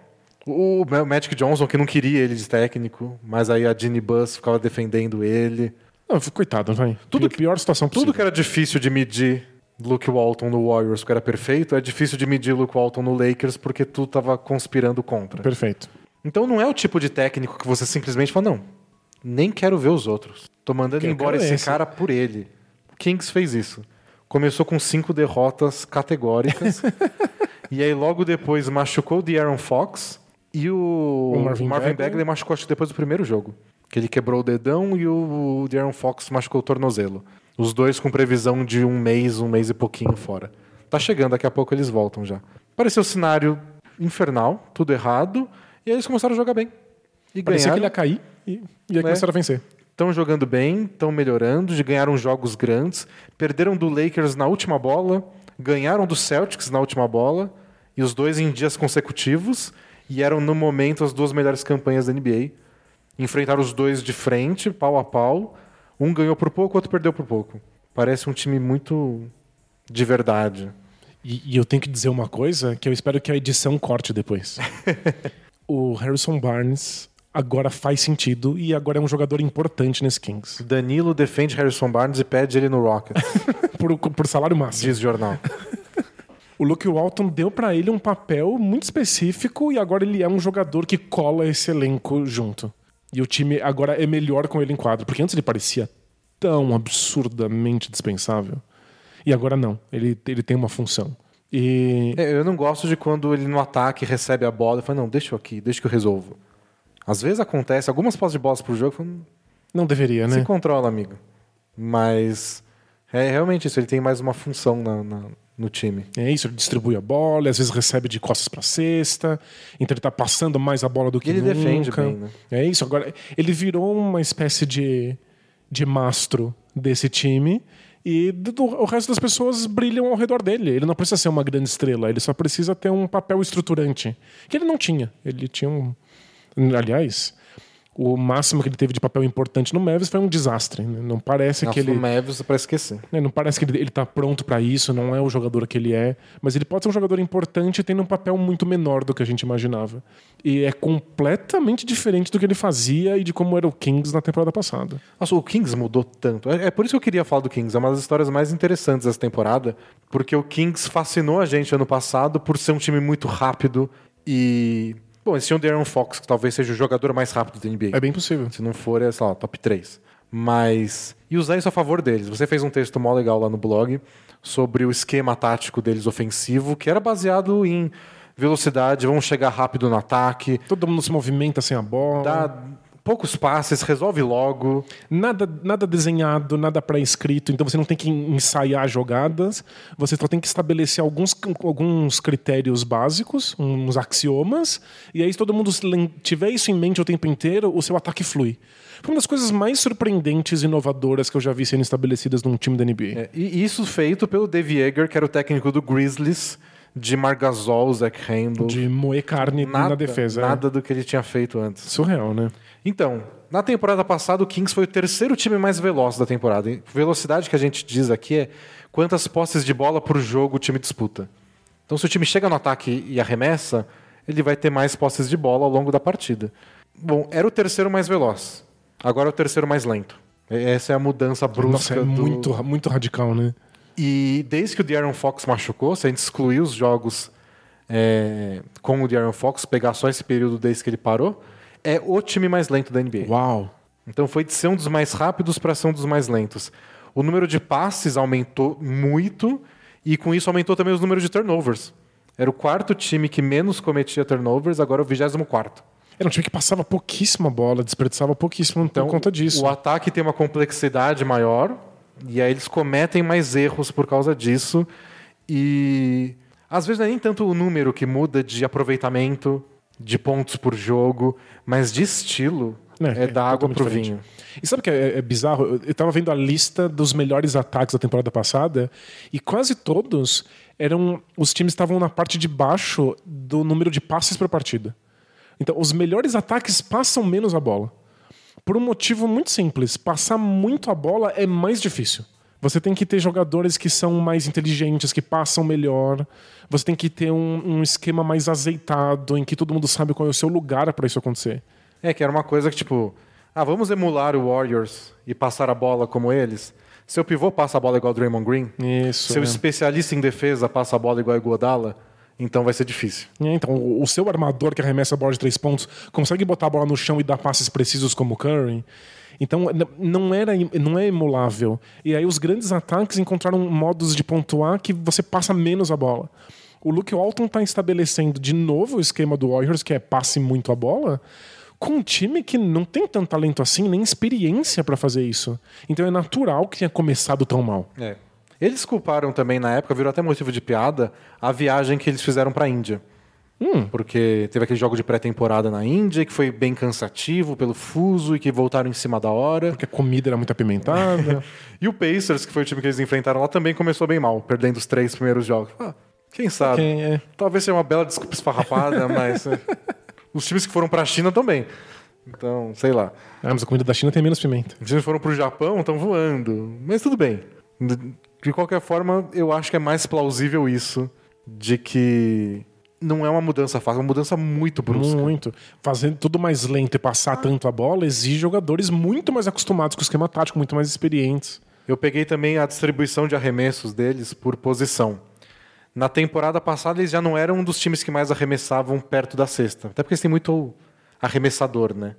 o Ma- Magic Johnson, que não queria ele de técnico, mas aí a Ginny Buss ficava defendendo ele. Não, coitado, vai. Tudo Pi- pior situação possível. Tudo que era difícil de medir Luke Walton no Warriors, porque era perfeito, é difícil de medir Luke Walton no Lakers, porque tudo tava conspirando contra. Perfeito. Então não é o tipo de técnico que você simplesmente fala, não, nem quero ver os outros. Tô mandando Quero- embora esse esse. cara por ele. Kings fez isso. Começou com cinco derrotas categóricas. e aí logo depois machucou o De'Aaron Fox e o, O Marvin Marvin, Bagley. Bagley machucou acho depois do primeiro jogo. Que ele quebrou o dedão e o De'Aaron Fox machucou o tornozelo. Os dois com previsão de um mês, um mês e pouquinho fora. Tá chegando, daqui a pouco eles voltam já. Pareceu um cenário infernal, tudo errado. E aí eles começaram a jogar bem. E Parecia que ele ganharam. ia cair e, e aí começaram a vencer. Estão jogando bem, estão melhorando, de ganharam jogos grandes, perderam do Lakers na última bola, ganharam do Celtics na última bola, e os dois em dias consecutivos, e eram no momento as duas melhores campanhas da NBA. Enfrentaram os dois de frente, pau a pau. Um ganhou por pouco, o outro perdeu por pouco. Parece um time muito de verdade. E, e eu tenho que dizer uma coisa que eu espero que a edição corte depois. o Harrison Barnes agora faz sentido e agora é um jogador importante nesse Kings. Danilo defende Harrison Barnes e pede ele no Rockets, Por, por salário máximo. diz jornal. O Luke Walton deu pra ele um papel muito específico e agora ele é um jogador que cola esse elenco junto. E o time agora é melhor com ele em quadro, porque antes ele parecia tão absurdamente dispensável. E agora não, ele, ele tem uma função. E É, eu não gosto de quando ele no ataque recebe a bola e fala, não, deixa eu aqui, deixa que eu resolvo. Às vezes acontece, algumas posses de bolas por jogo, falo, não deveria, né? se controla, amigo. Mas é realmente isso, ele tem mais uma função na- na- no time. É isso, ele distribui a bola, às vezes recebe de costas pra cesta, então ele tá passando mais a bola do que ele nunca. defende bem, né? É isso, agora ele virou uma espécie de, de mastro desse time e do- o resto das pessoas brilham ao redor dele. Ele não precisa ser uma grande estrela, ele só precisa ter um papel estruturante, que ele não tinha. Ele tinha um... Aliás, o máximo que ele teve de papel importante no Mavis foi um desastre. né? Não parece Nossa, que ele... o Mavis pra esquecer. né, Não parece que ele, ele tá pronto pra isso, não é o jogador que ele é, mas ele pode ser um jogador importante tendo um papel muito menor do que a gente imaginava. E é completamente diferente do que ele fazia e de como era o Kings na temporada passada. Nossa, o Kings mudou tanto. É, é por isso que eu queria falar do Kings. É uma das histórias mais interessantes dessa temporada. Porque o Kings fascinou a gente ano passado por ser um time muito rápido e. Bom, tinham o De'Aaron Fox, que talvez seja o jogador mais rápido da NBA. É bem possível. Se não for, é, sei lá, top 3. Mas. E usar isso a favor deles. Você fez um texto mó legal lá no blog sobre o esquema tático deles ofensivo, que era baseado em velocidade, vamos chegar rápido no ataque, Todo mundo se movimenta sem a bola. dá poucos passes, resolve logo. Nada, nada desenhado, nada pré-escrito, então você não tem que ensaiar jogadas, você só tem que estabelecer alguns, alguns critérios básicos, uns axiomas, e aí se todo mundo tiver isso em mente o tempo inteiro, o seu ataque flui. Foi uma das coisas mais surpreendentes e inovadoras que eu já vi sendo estabelecidas num time da NBA. É, e isso feito pelo Dave Yeager, que era o técnico do Grizzlies, de Margasol, Zach Randall. De moer carne nada, na defesa. é. Nada do que ele tinha feito antes. Surreal, né? Então, na temporada passada, o Kings foi o terceiro time mais veloz da temporada. E velocidade que a gente diz aqui é quantas posses de bola por jogo o time disputa. Então, se o time chega no ataque e arremessa, ele vai ter mais posses de bola ao longo da partida. Bom, era o terceiro mais veloz. Agora é o terceiro mais lento. Essa é a mudança brusca Nossa, é do... muito, muito radical, né? E desde que o De'Aaron Fox machucou, se a gente excluir os jogos é, com o De'Aaron Fox, pegar só esse período desde que ele parou, é o time mais lento da NBA. Uau! Então foi de ser um dos mais rápidos para ser um dos mais lentos. O número de passes aumentou muito e com isso aumentou também os números de turnovers. Era o quarto time que menos cometia turnovers, agora é o 24 Era um time que passava pouquíssima bola, desperdiçava pouquíssimo Então, por conta disso. o ataque tem uma complexidade maior e aí eles cometem mais erros por causa disso. E às vezes não é nem tanto o número que muda de aproveitamento, de pontos por jogo, mas de estilo. É, da água pro diferente. vinho. E sabe o que é, é bizarro? Eu, eu tava vendo a lista dos melhores ataques da temporada passada e quase todos eram. Os times estavam na parte de baixo do número de passes por partida. Então, os melhores ataques passam menos a bola. Por um motivo muito simples: passar muito a bola é mais difícil. Você tem que ter jogadores que são mais inteligentes, que passam melhor. Você tem que ter um, um esquema mais azeitado, em que todo mundo sabe qual é o seu lugar para isso acontecer. É, que era uma coisa que, tipo, ah, vamos emular o Warriors e passar a bola como eles. Seu pivô passa a bola igual o Draymond Green. Isso. Seu é. especialista em defesa passa a bola igual o Iguodala. Então vai ser difícil. É, então, o o seu armador que arremessa a bola de três pontos consegue botar a bola no chão e dar passes precisos como o Curry. Então, não, era, não é emulável. E aí, os grandes ataques encontraram modos de pontuar que você passa menos a bola. O Luke Walton está estabelecendo de novo o esquema do Warriors, que é passe muito a bola, com um time que não tem tanto talento assim, nem experiência para fazer isso. Então, é natural que tenha começado tão mal. É. Eles culparam também na época, virou até motivo de piada, a viagem que eles fizeram pra Índia. Porque teve aquele jogo de pré-temporada na Índia que foi bem cansativo pelo fuso e que voltaram em cima da hora. Porque a comida era muito apimentada. E o Pacers, que foi o time que eles enfrentaram lá, também começou bem mal, perdendo os três primeiros jogos. Ah, quem sabe? Quem é? Talvez seja uma bela desculpa esfarrapada, mas é, os times que foram pra China também. Então, sei lá. Ah, mas a comida da China tem menos pimenta. Os times que foram pro Japão estão voando. Mas tudo bem. De qualquer forma, eu acho que é mais plausível isso de que não é uma mudança fácil, é uma mudança muito brusca. Muito. Fazendo tudo mais lento e passar tanto a bola exige jogadores muito mais acostumados com o esquema tático, muito mais experientes. Eu peguei também a distribuição de arremessos deles por posição. Na temporada passada, eles já não eram um dos times que mais arremessavam perto da cesta. Até porque eles têm muito arremessador, né?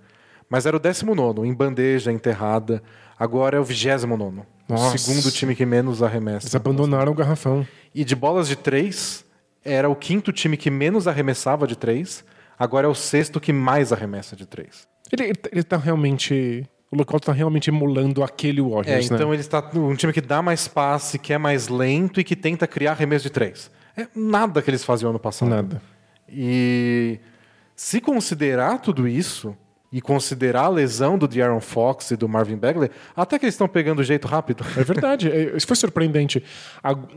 Mas era o 19, em bandeja, enterrada. Agora é o 29. O segundo time que menos arremessa. Eles abandonaram o garrafão. E de bolas de três, era o quinto time que menos arremessava de três. Agora é o sexto que mais arremessa de três. Ele, ele, tá realmente. O local tá realmente emulando aquele É, Warriors, então né? ele está um time que dá mais passe, que é mais lento e que tenta criar arremesso de três. É nada que eles faziam ano passado. Nada. E se considerar tudo isso e considerar a lesão do De'Aaron Fox e do Marvin Bagley, até que eles estão pegando jeito rápido. É verdade, é, isso foi surpreendente.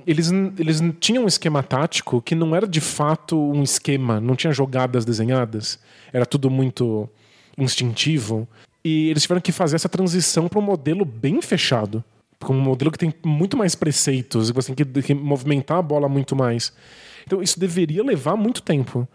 Eles, eles tinham um esquema tático que não era de fato um esquema, não tinha jogadas desenhadas, era tudo muito instintivo. E eles tiveram que fazer essa transição para um modelo bem fechado. Um modelo que tem muito mais preceitos, e você tem que, que movimentar a bola muito mais. Então isso deveria levar muito tempo.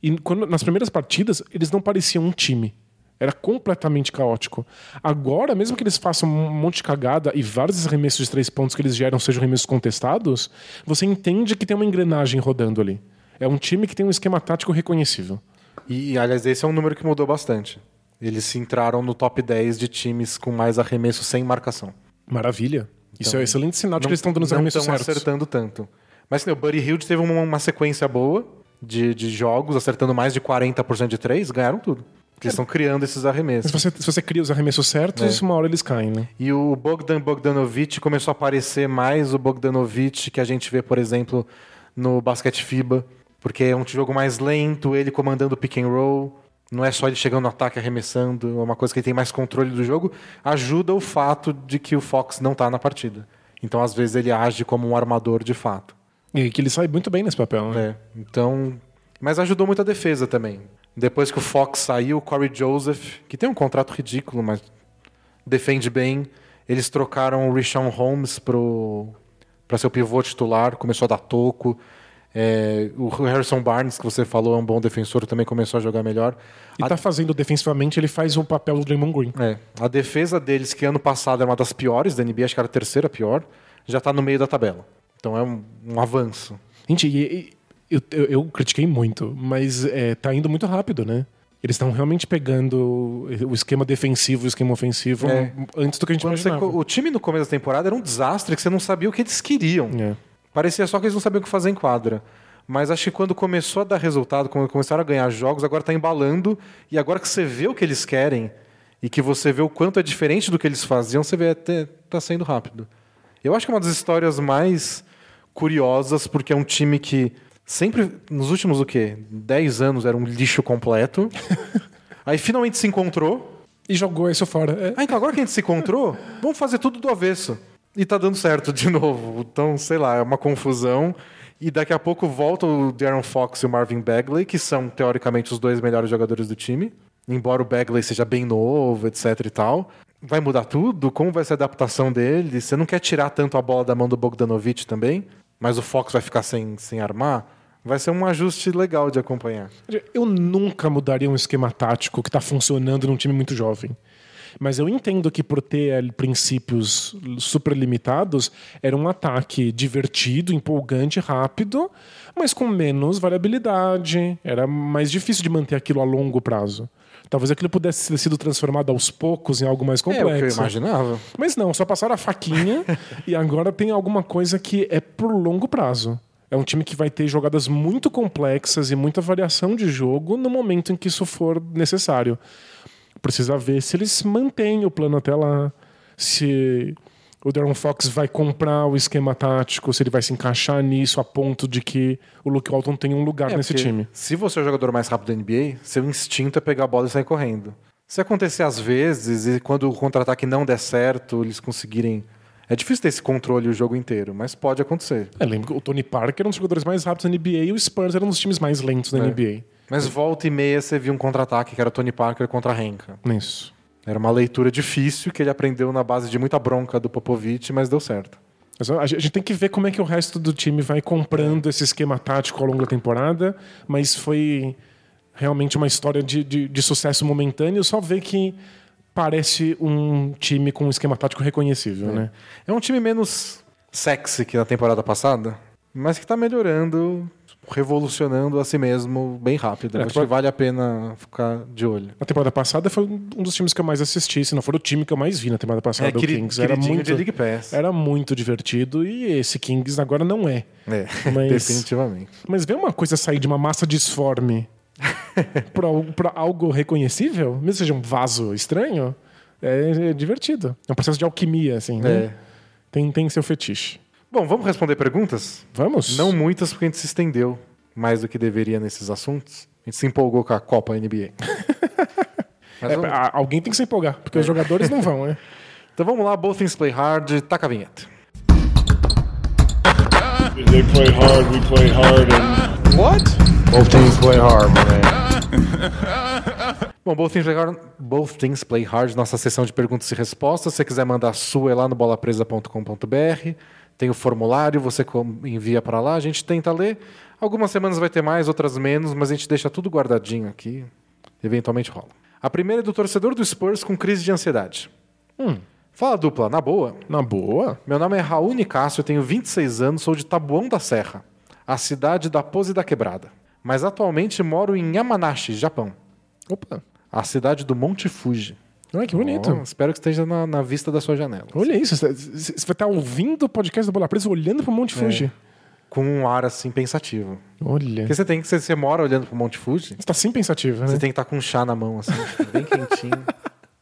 E quando, nas primeiras partidas, eles não pareciam um time. Era completamente caótico. Agora, mesmo que eles façam um monte de cagada e vários arremessos de três pontos que eles geram sejam arremessos contestados, você entende que tem uma engrenagem rodando ali. É um time que tem um esquema tático reconhecível. E, aliás, esse é um número que mudou bastante. Eles se entraram no top 10 de times com mais arremessos sem marcação. Maravilha. Isso Então, é um excelente sinal de que eles estão dando os não arremessos estão certos. acertando tanto. Mas né, o Buddy Hield teve uma, uma sequência boa de, de jogos, acertando mais de 40% de três, ganharam tudo. Porque Eles estão criando esses arremessos. Se você, se você cria os arremessos certos, É. uma hora eles caem, né? E o Bogdan Bogdanovic começou a aparecer mais o Bogdanovic que a gente vê, por exemplo, no basquete FIBA, porque é um jogo mais lento, ele comandando o pick and roll. Não é só ele chegando no ataque arremessando, é uma coisa que ele tem mais controle do jogo. Ajuda o fato de que o Fox não tá na partida. Então, às vezes, ele age como um armador de fato. E que ele sai muito bem nesse papel, né? É, então. Mas ajudou muito a defesa também. Depois que o Fox saiu, o Corey Joseph, que tem um contrato ridículo, mas defende bem. Eles trocaram o Rishon Holmes pro para ser o pivô titular, começou a dar toco. É, o Harrison Barnes, que você falou, é um bom defensor, também começou a jogar melhor. E A, tá fazendo defensivamente, ele faz o papel do Draymond Green. é, a defesa deles, que ano passado era uma das piores da NBA, acho que era a terceira pior, já tá no meio da tabela. Então é um, um avanço. Gente, e- eu, eu, eu critiquei muito, mas é, tá indo muito rápido, né? Eles estão realmente pegando o esquema defensivo e o esquema ofensivo É. antes do que a gente Quando você imaginava. co- o time no começo da temporada era um desastre que você não sabia o que eles queriam. É. Parecia só que eles não sabiam o que fazer em quadra. Mas acho que quando começou a dar resultado, quando começaram a ganhar jogos, agora está embalando. E agora que você vê o que eles querem e que você vê o quanto é diferente do que eles faziam, você vê até tá saindo rápido. Eu acho que é uma das histórias mais curiosas, porque é um time que sempre, nos últimos o quê? 10 anos era um lixo completo. Aí finalmente se encontrou E jogou isso fora. É. Ah, então agora que a gente se encontrou, vamos fazer tudo do avesso. E tá dando certo de novo. Então, sei lá, é uma confusão. E daqui a pouco volta o Darren Fox e o Marvin Bagley, que são, teoricamente, os dois melhores jogadores do time. Embora o Bagley seja bem novo, etc e tal. Vai mudar tudo? Como vai ser a adaptação dele? Você não quer tirar tanto a bola da mão do Bogdanovich também? Mas o Fox vai ficar sem, sem armar? Vai ser um ajuste legal de acompanhar. Eu nunca mudaria um esquema tático que está funcionando num time muito jovem. Mas eu entendo que por ter princípios super limitados, era um ataque divertido, empolgante, rápido, mas com menos variabilidade. Era mais difícil de manter aquilo a longo prazo. Talvez aquilo pudesse ter sido transformado aos poucos em algo mais complexo. É o que eu imaginava. Mas não, só passaram a faquinha e agora tem alguma coisa que é por longo prazo. É um time que vai ter jogadas muito complexas e muita variação de jogo no momento em que isso for necessário. Precisa ver se eles mantêm o plano até lá, se o Darren Fox vai comprar o esquema tático, se ele vai se encaixar nisso a ponto de que o Luke Walton tenha um lugar é, nesse time. Se você é o jogador mais rápido da NBA, seu instinto é pegar a bola e sair correndo. Se acontecer às vezes e quando o contra-ataque não der certo, eles conseguirem é difícil ter esse controle o jogo inteiro, mas pode acontecer. É, lembro que o Tony Parker era um dos jogadores mais rápidos da NBA e o Spurs era um dos times mais lentos da é. NBA. Mas volta e meia você viu um contra-ataque que era Tony Parker contra Renka. Isso. Era uma leitura difícil que ele aprendeu na base de muita bronca do Popovich, mas deu certo. A gente tem que ver como é que o resto do time vai comprando esse esquema tático ao longo da temporada, mas foi realmente uma história de, de, de sucesso momentâneo. Só ver que parece um time com um esquema tático reconhecível, é. né? É um time menos sexy que na temporada passada, mas que está melhorando revolucionando a si mesmo bem rápido. É, Acho que vale a pena ficar de olho. Na temporada passada foi um dos times que eu mais assisti, se não for o time que eu mais vi na temporada passada, é, o Kings. Era muito, League Pass. era muito divertido e esse Kings agora não é. É, mas, definitivamente. Mas ver uma coisa sair de uma massa disforme para algo reconhecível, mesmo que seja um vaso estranho, é, é, divertido. É um processo de alquimia, assim, né? É. Tem, tem seu fetiche. Bom, vamos responder perguntas? Vamos. Não muitas, porque a gente se estendeu mais do que deveria nesses assuntos. A gente se empolgou com a Copa NBA. é, vamos... Alguém tem que se empolgar, porque os jogadores não vão, né? Então vamos lá, Both Things Play Hard, taca a vinheta. They play hard, we play hard, and... What? Both Things Play Hard, man. Bom, Both Things, Play Hard, Both Things Play Hard, nossa sessão de perguntas e respostas. Se você quiser mandar a sua, é lá no bolapresa.com.br. Tem o formulário, você envia para lá, a gente tenta ler. Algumas semanas vai ter mais, outras menos, mas a gente deixa tudo guardadinho aqui. Eventualmente rola. A primeira é do torcedor do Spurs com crise de ansiedade. Hum. Fala dupla, na boa. Na boa? Meu nome é Raul Nicásio, eu tenho 26 anos, sou de Tabuão da Serra, a cidade da Pose da Quebrada. Mas atualmente moro em Yamanashi, Japão. Opa. A cidade do Monte Fuji. Ai, que bonito. Oh, espero que esteja na, na, vista da sua janela. Olha isso, você vai estar ouvindo o podcast da Bola Presa olhando para o Monte é, Fuji. Com um ar assim pensativo. Olha. Porque você tem que você, você mora olhando para o Monte Fuji. Você está assim pensativo, né? Você tem que estar com um chá na mão assim, bem quentinho.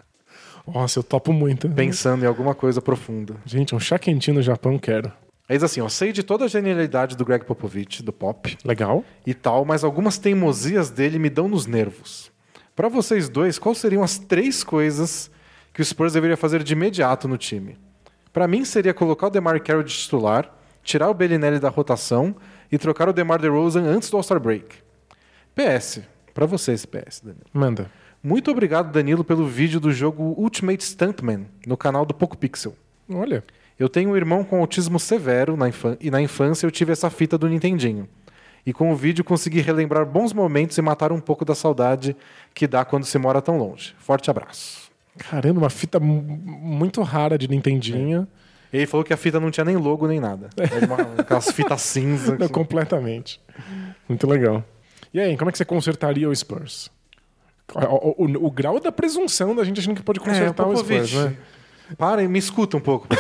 Nossa, eu topo muito. Pensando em alguma coisa profunda. Gente, um chá quentinho no Japão, quero. É assim, ó, sei de toda a genialidade do Greg Popovich, do pop. Legal. E tal, mas algumas teimosias dele me dão nos nervos. Para vocês dois, quais seriam as três coisas que o Spurs deveria fazer de imediato no time? Para mim, seria colocar o DeMar Carroll de titular, tirar o Bellinelli da rotação e trocar o DeMar DeRozan antes do All-Star Break. PS, para você esse PS, Danilo. Manda. Muito obrigado, Danilo, pelo vídeo do jogo Ultimate Stuntman no canal do Poco Pixel. Olha. Eu tenho um irmão com autismo severo na e na infância eu tive essa fita do Nintendinho. E com o vídeo consegui relembrar bons momentos e matar um pouco da saudade que dá quando se mora tão longe. Forte abraço. Caramba, uma fita muito rara de Nintendinho. É. Ele falou que a fita não tinha nem logo nem nada. Era uma, aquelas fitas cinza. Não, completamente. Muito legal. E aí, como é que você consertaria o Spurs? O, o, o, grau da presunção da gente achando que pode é, consertar é, o Spurs, né? Parem, me escuta um pouco,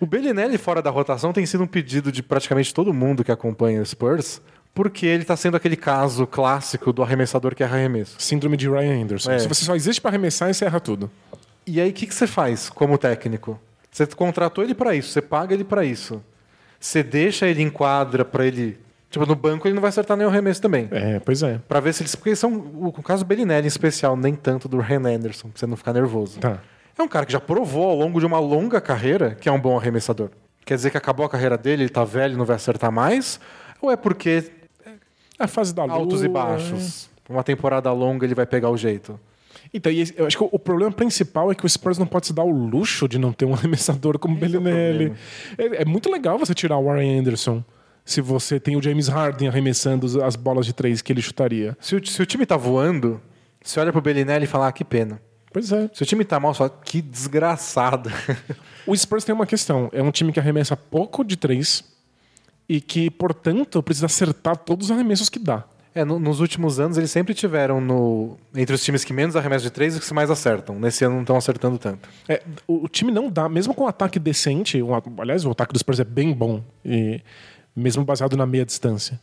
o Bellinelli fora da rotação tem sido um pedido de praticamente todo mundo que acompanha o Spurs, porque ele está sendo aquele caso clássico do arremessador que erra arremesso. Síndrome de Ryan Anderson. É. Se você só existe para arremessar, você erra tudo. E aí, o que, que você faz como técnico? Você contratou ele para isso, você paga ele para isso. Você deixa ele em quadra para ele Tipo, no banco ele não vai acertar nenhum arremesso também. É, pois é. Pra ver se eles. Porque são. O, o caso do Bellinelli em especial, nem tanto do Ren Anderson, pra você não ficar nervoso. Tá. É um cara que já provou ao longo de uma longa carreira que é um bom arremessador. Quer dizer que acabou a carreira dele, ele tá velho e não vai acertar mais? Ou é porque A fase da lua. altos e baixos? Uma temporada longa ele vai pegar o jeito. Então, eu acho que o- problema principal é que o Spurs não pode se dar o luxo de não ter um arremessador como o Esse é o Bellinelli. É, é muito legal você tirar o Warren Anderson se você tem o James Harden arremessando as bolas de três que ele chutaria. Se o, se o time tá voando, você olha pro Bellinelli e fala, ah, que pena. Pois é. Se o time tá mal, você fala, que desgraçado. O Spurs tem uma questão. É um time que arremessa pouco de três e que, portanto, precisa acertar todos os arremessos que dá. É, no- nos últimos anos eles sempre tiveram no entre os times que menos arremessam de três e os que mais acertam. Nesse ano não estão acertando tanto. É, o, o time não dá, mesmo com um ataque decente, um aliás, o ataque dos Spurs é bem bom, e mesmo baseado na meia distância.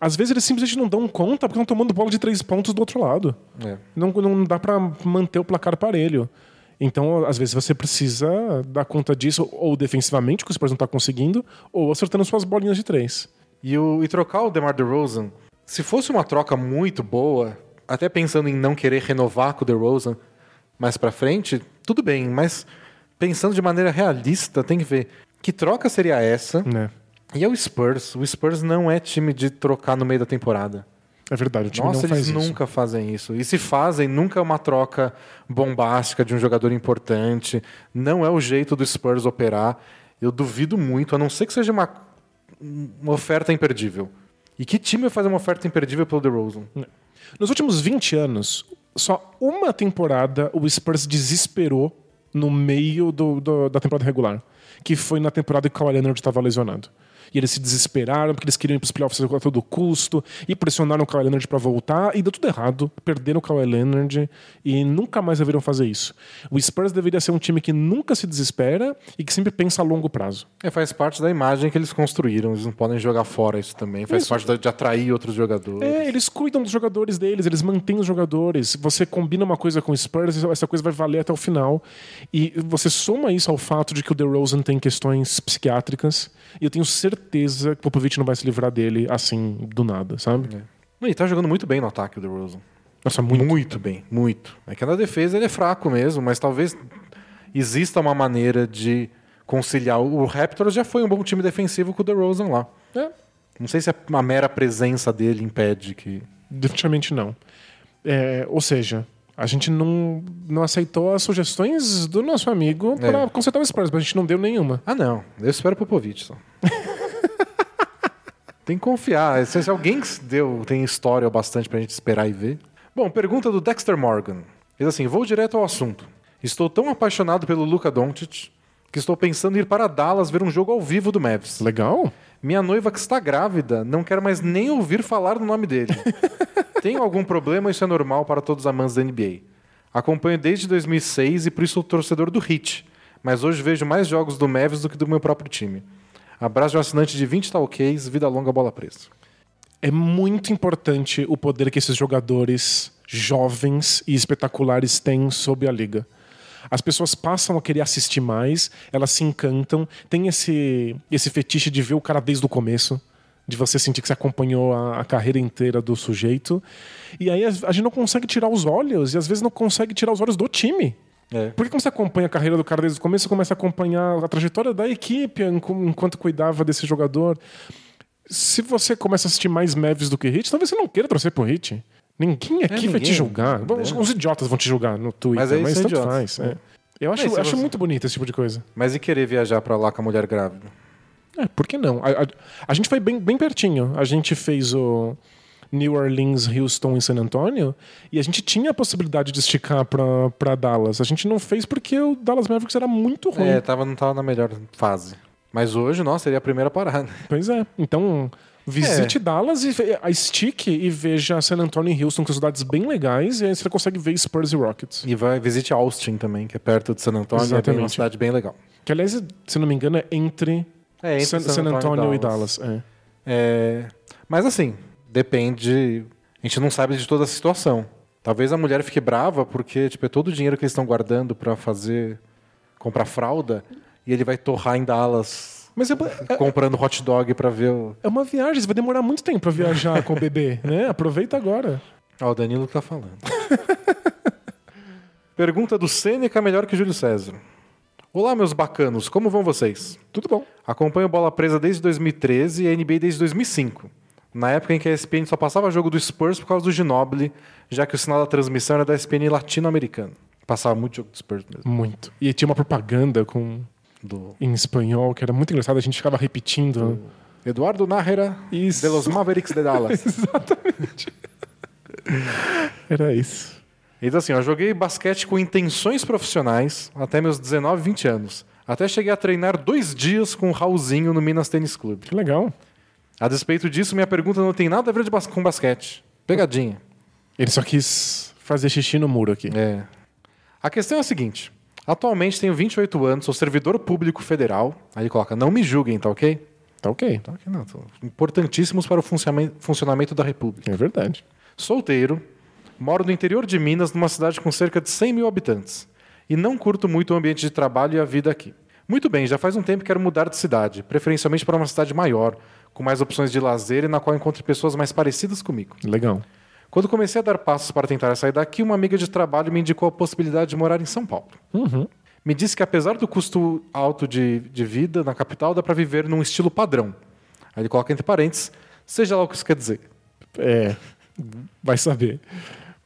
Às vezes eles simplesmente não dão conta porque estão tomando bola de três pontos do outro lado. É. Não, não dá pra manter o placar parelho. Então, às vezes, você precisa dar conta disso, ou defensivamente, que o Spurs não tá conseguindo, ou acertando suas bolinhas de três. E, o, e trocar o DeMar DeRozan, se fosse uma troca muito boa, até pensando em não querer renovar com o DeRozan mais pra frente, tudo bem, mas pensando de maneira realista, tem que ver que troca seria essa. Né? E é o Spurs. O Spurs não é time de trocar no meio da temporada. É verdade, o time Nossa, não faz eles isso. nunca fazem isso. E se fazem, nunca é uma troca bombástica de um jogador importante. Não é o jeito do Spurs operar. Eu duvido muito, a não ser que seja uma, uma oferta imperdível. E que time vai fazer uma oferta imperdível pelo DeRozan? Nos últimos 20 anos, só uma temporada o Spurs desesperou no meio do- do- da temporada regular. Que foi na temporada que o Kawhi Leonard estava lesionado. E eles se desesperaram porque eles queriam ir para os playoffs a todo custo e pressionaram o Kawhi Leonard para voltar e deu tudo errado. Perderam o Kawhi Leonard e nunca mais deveriam fazer isso. O Spurs deveria ser um time que nunca se desespera e que sempre pensa a longo prazo. É, faz parte da imagem que eles construíram. Eles não podem jogar fora isso também. Faz Isso. parte de atrair outros jogadores. É, eles cuidam dos jogadores deles, eles mantêm os jogadores. Você combina uma coisa com o Spurs, essa coisa vai valer até o final. E você soma isso ao fato de que o DeRozan tem questões psiquiátricas, e eu tenho certeza que o Popovich não vai se livrar dele assim, do nada, sabe? E tá jogando muito bem no ataque o DeRozan. Nossa, muito. Muito bem, muito. É que na defesa ele é fraco mesmo, mas talvez exista uma maneira de conciliar. O Raptors já foi um bom time defensivo com o DeRozan lá. É, Não sei se a mera presença dele impede que. definitivamente não. É, ou seja, a gente não, não aceitou as sugestões do nosso amigo É. para consertar o Spurs, mas a gente não deu nenhuma. Ah, não. Eu espero o Popovich só. tem que confiar. Se, alguém que deu, tem história bastante pra gente esperar e ver. Bom, pergunta do Dexter Morgan. Diz assim: vou direto ao assunto. Estou tão apaixonado pelo Luka Doncic que estou pensando em ir para Dallas ver um jogo ao vivo do Mavs. Legal? Minha noiva que está grávida não quer mais nem ouvir falar do nome dele. Tenho algum problema? Isso é normal para todos os amantes da NBA. Acompanho desde 2006 e por isso sou torcedor do Heat. Mas hoje vejo mais jogos do Mavs do que do meu próprio time. Abraço de um assinante de 20 talquês, vida longa, bola presa. é muito importante o poder que esses jogadores jovens e espetaculares têm sobre a liga. As pessoas passam a querer assistir mais, elas se encantam, tem esse, esse fetiche de ver o cara desde o começo, de você sentir que você acompanhou a, a carreira inteira do sujeito. E aí a, a gente não consegue tirar os olhos, e às vezes não consegue tirar os olhos do time. É. Porque quando você acompanha a carreira do cara desde o começo, você começa a acompanhar a trajetória da equipe enqu- enquanto cuidava desse jogador. Se você começa a assistir mais Mavs do que Hit, talvez você não queira torcer pro Hit. Ninguém aqui vai ninguém. te julgar. Os, os idiotas vão te julgar no Twitter, Mas aí mas, são tanto idiotas. faz. é. Eu acho, Mas acho você- muito bonito esse tipo de coisa. Mas e querer viajar pra lá com a mulher grávida? É, por que não? A, a- a gente foi bem, bem pertinho. A gente fez o New Orleans, Houston e San Antonio e a gente tinha a possibilidade de esticar pra, pra Dallas. A gente não fez porque o Dallas Mavericks era muito ruim. É, tava, não tava na melhor fase. Mas hoje, nossa, seria a primeira parada. Pois é. Então, É. visite Dallas e a estique e veja San Antonio e Houston, que são cidades bem legais, e aí você consegue ver Spurs e Rockets. E vai visite Austin também, que é perto de San Antônio. É bem uma Exatamente. cidade bem legal. Que, aliás, se não me engano, é entre, É, entre San, San Antonio e Dallas. é. É, mas assim, depende. A gente não sabe de toda a situação. Talvez a mulher fique brava porque tipo, é todo o dinheiro que eles estão guardando pra fazer. comprar fralda e ele vai torrar em Dallas Mas é, é, comprando hot dog pra ver o. é uma viagem, você vai demorar muito tempo pra viajar com o bebê, né? Aproveita agora. Ó, o Danilo que tá falando. Pergunta do Sêneca melhor que Júlio César. Olá, meus bacanos, como vão vocês? Tudo bom. Acompanho Bola Presa desde 2013 e a NBA desde 2005. Na época em que a ESPN só passava jogo do Spurs por causa do Ginobili, já que o sinal da transmissão era da ESPN latino-americana. Passava muito jogo do Spurs mesmo. Muito. E tinha uma propaganda com Do em espanhol que era muito engraçado, a gente ficava repetindo. Eduardo Nájera Isso. de los Mavericks de Dallas. Exatamente. Era isso. Então assim, eu joguei basquete com intenções profissionais até meus 19, 20 anos. Até cheguei a treinar dois dias com o Raulzinho no Minas Tênis Clube. Que legal. A despeito disso, minha pergunta não tem nada a ver bas- com basquete. Pegadinha. Ele só quis fazer xixi no muro aqui. É. A questão é a seguinte. Atualmente tenho 28 anos, sou servidor público federal. Aí ele coloca, não me julguem, tá ok? Tá ok. Tá ok, não. São importantíssimos para o funcionamento, funcionamento da República. É verdade. Solteiro, moro no interior de Minas, numa cidade com cerca de 100 mil habitantes. E não curto muito o ambiente de trabalho e a vida aqui. Muito bem, já faz um tempo que quero mudar de cidade, preferencialmente para uma cidade maior, com mais opções de lazer e na qual encontre pessoas mais parecidas comigo. Legal. Quando comecei a dar passos para tentar sair daqui, uma amiga de trabalho me indicou a possibilidade de morar em São Paulo. Me disse que apesar do custo alto de, de vida na capital, dá para viver num estilo padrão. Aí ele coloca entre parênteses, seja lá o que isso quer dizer. É. Vai saber.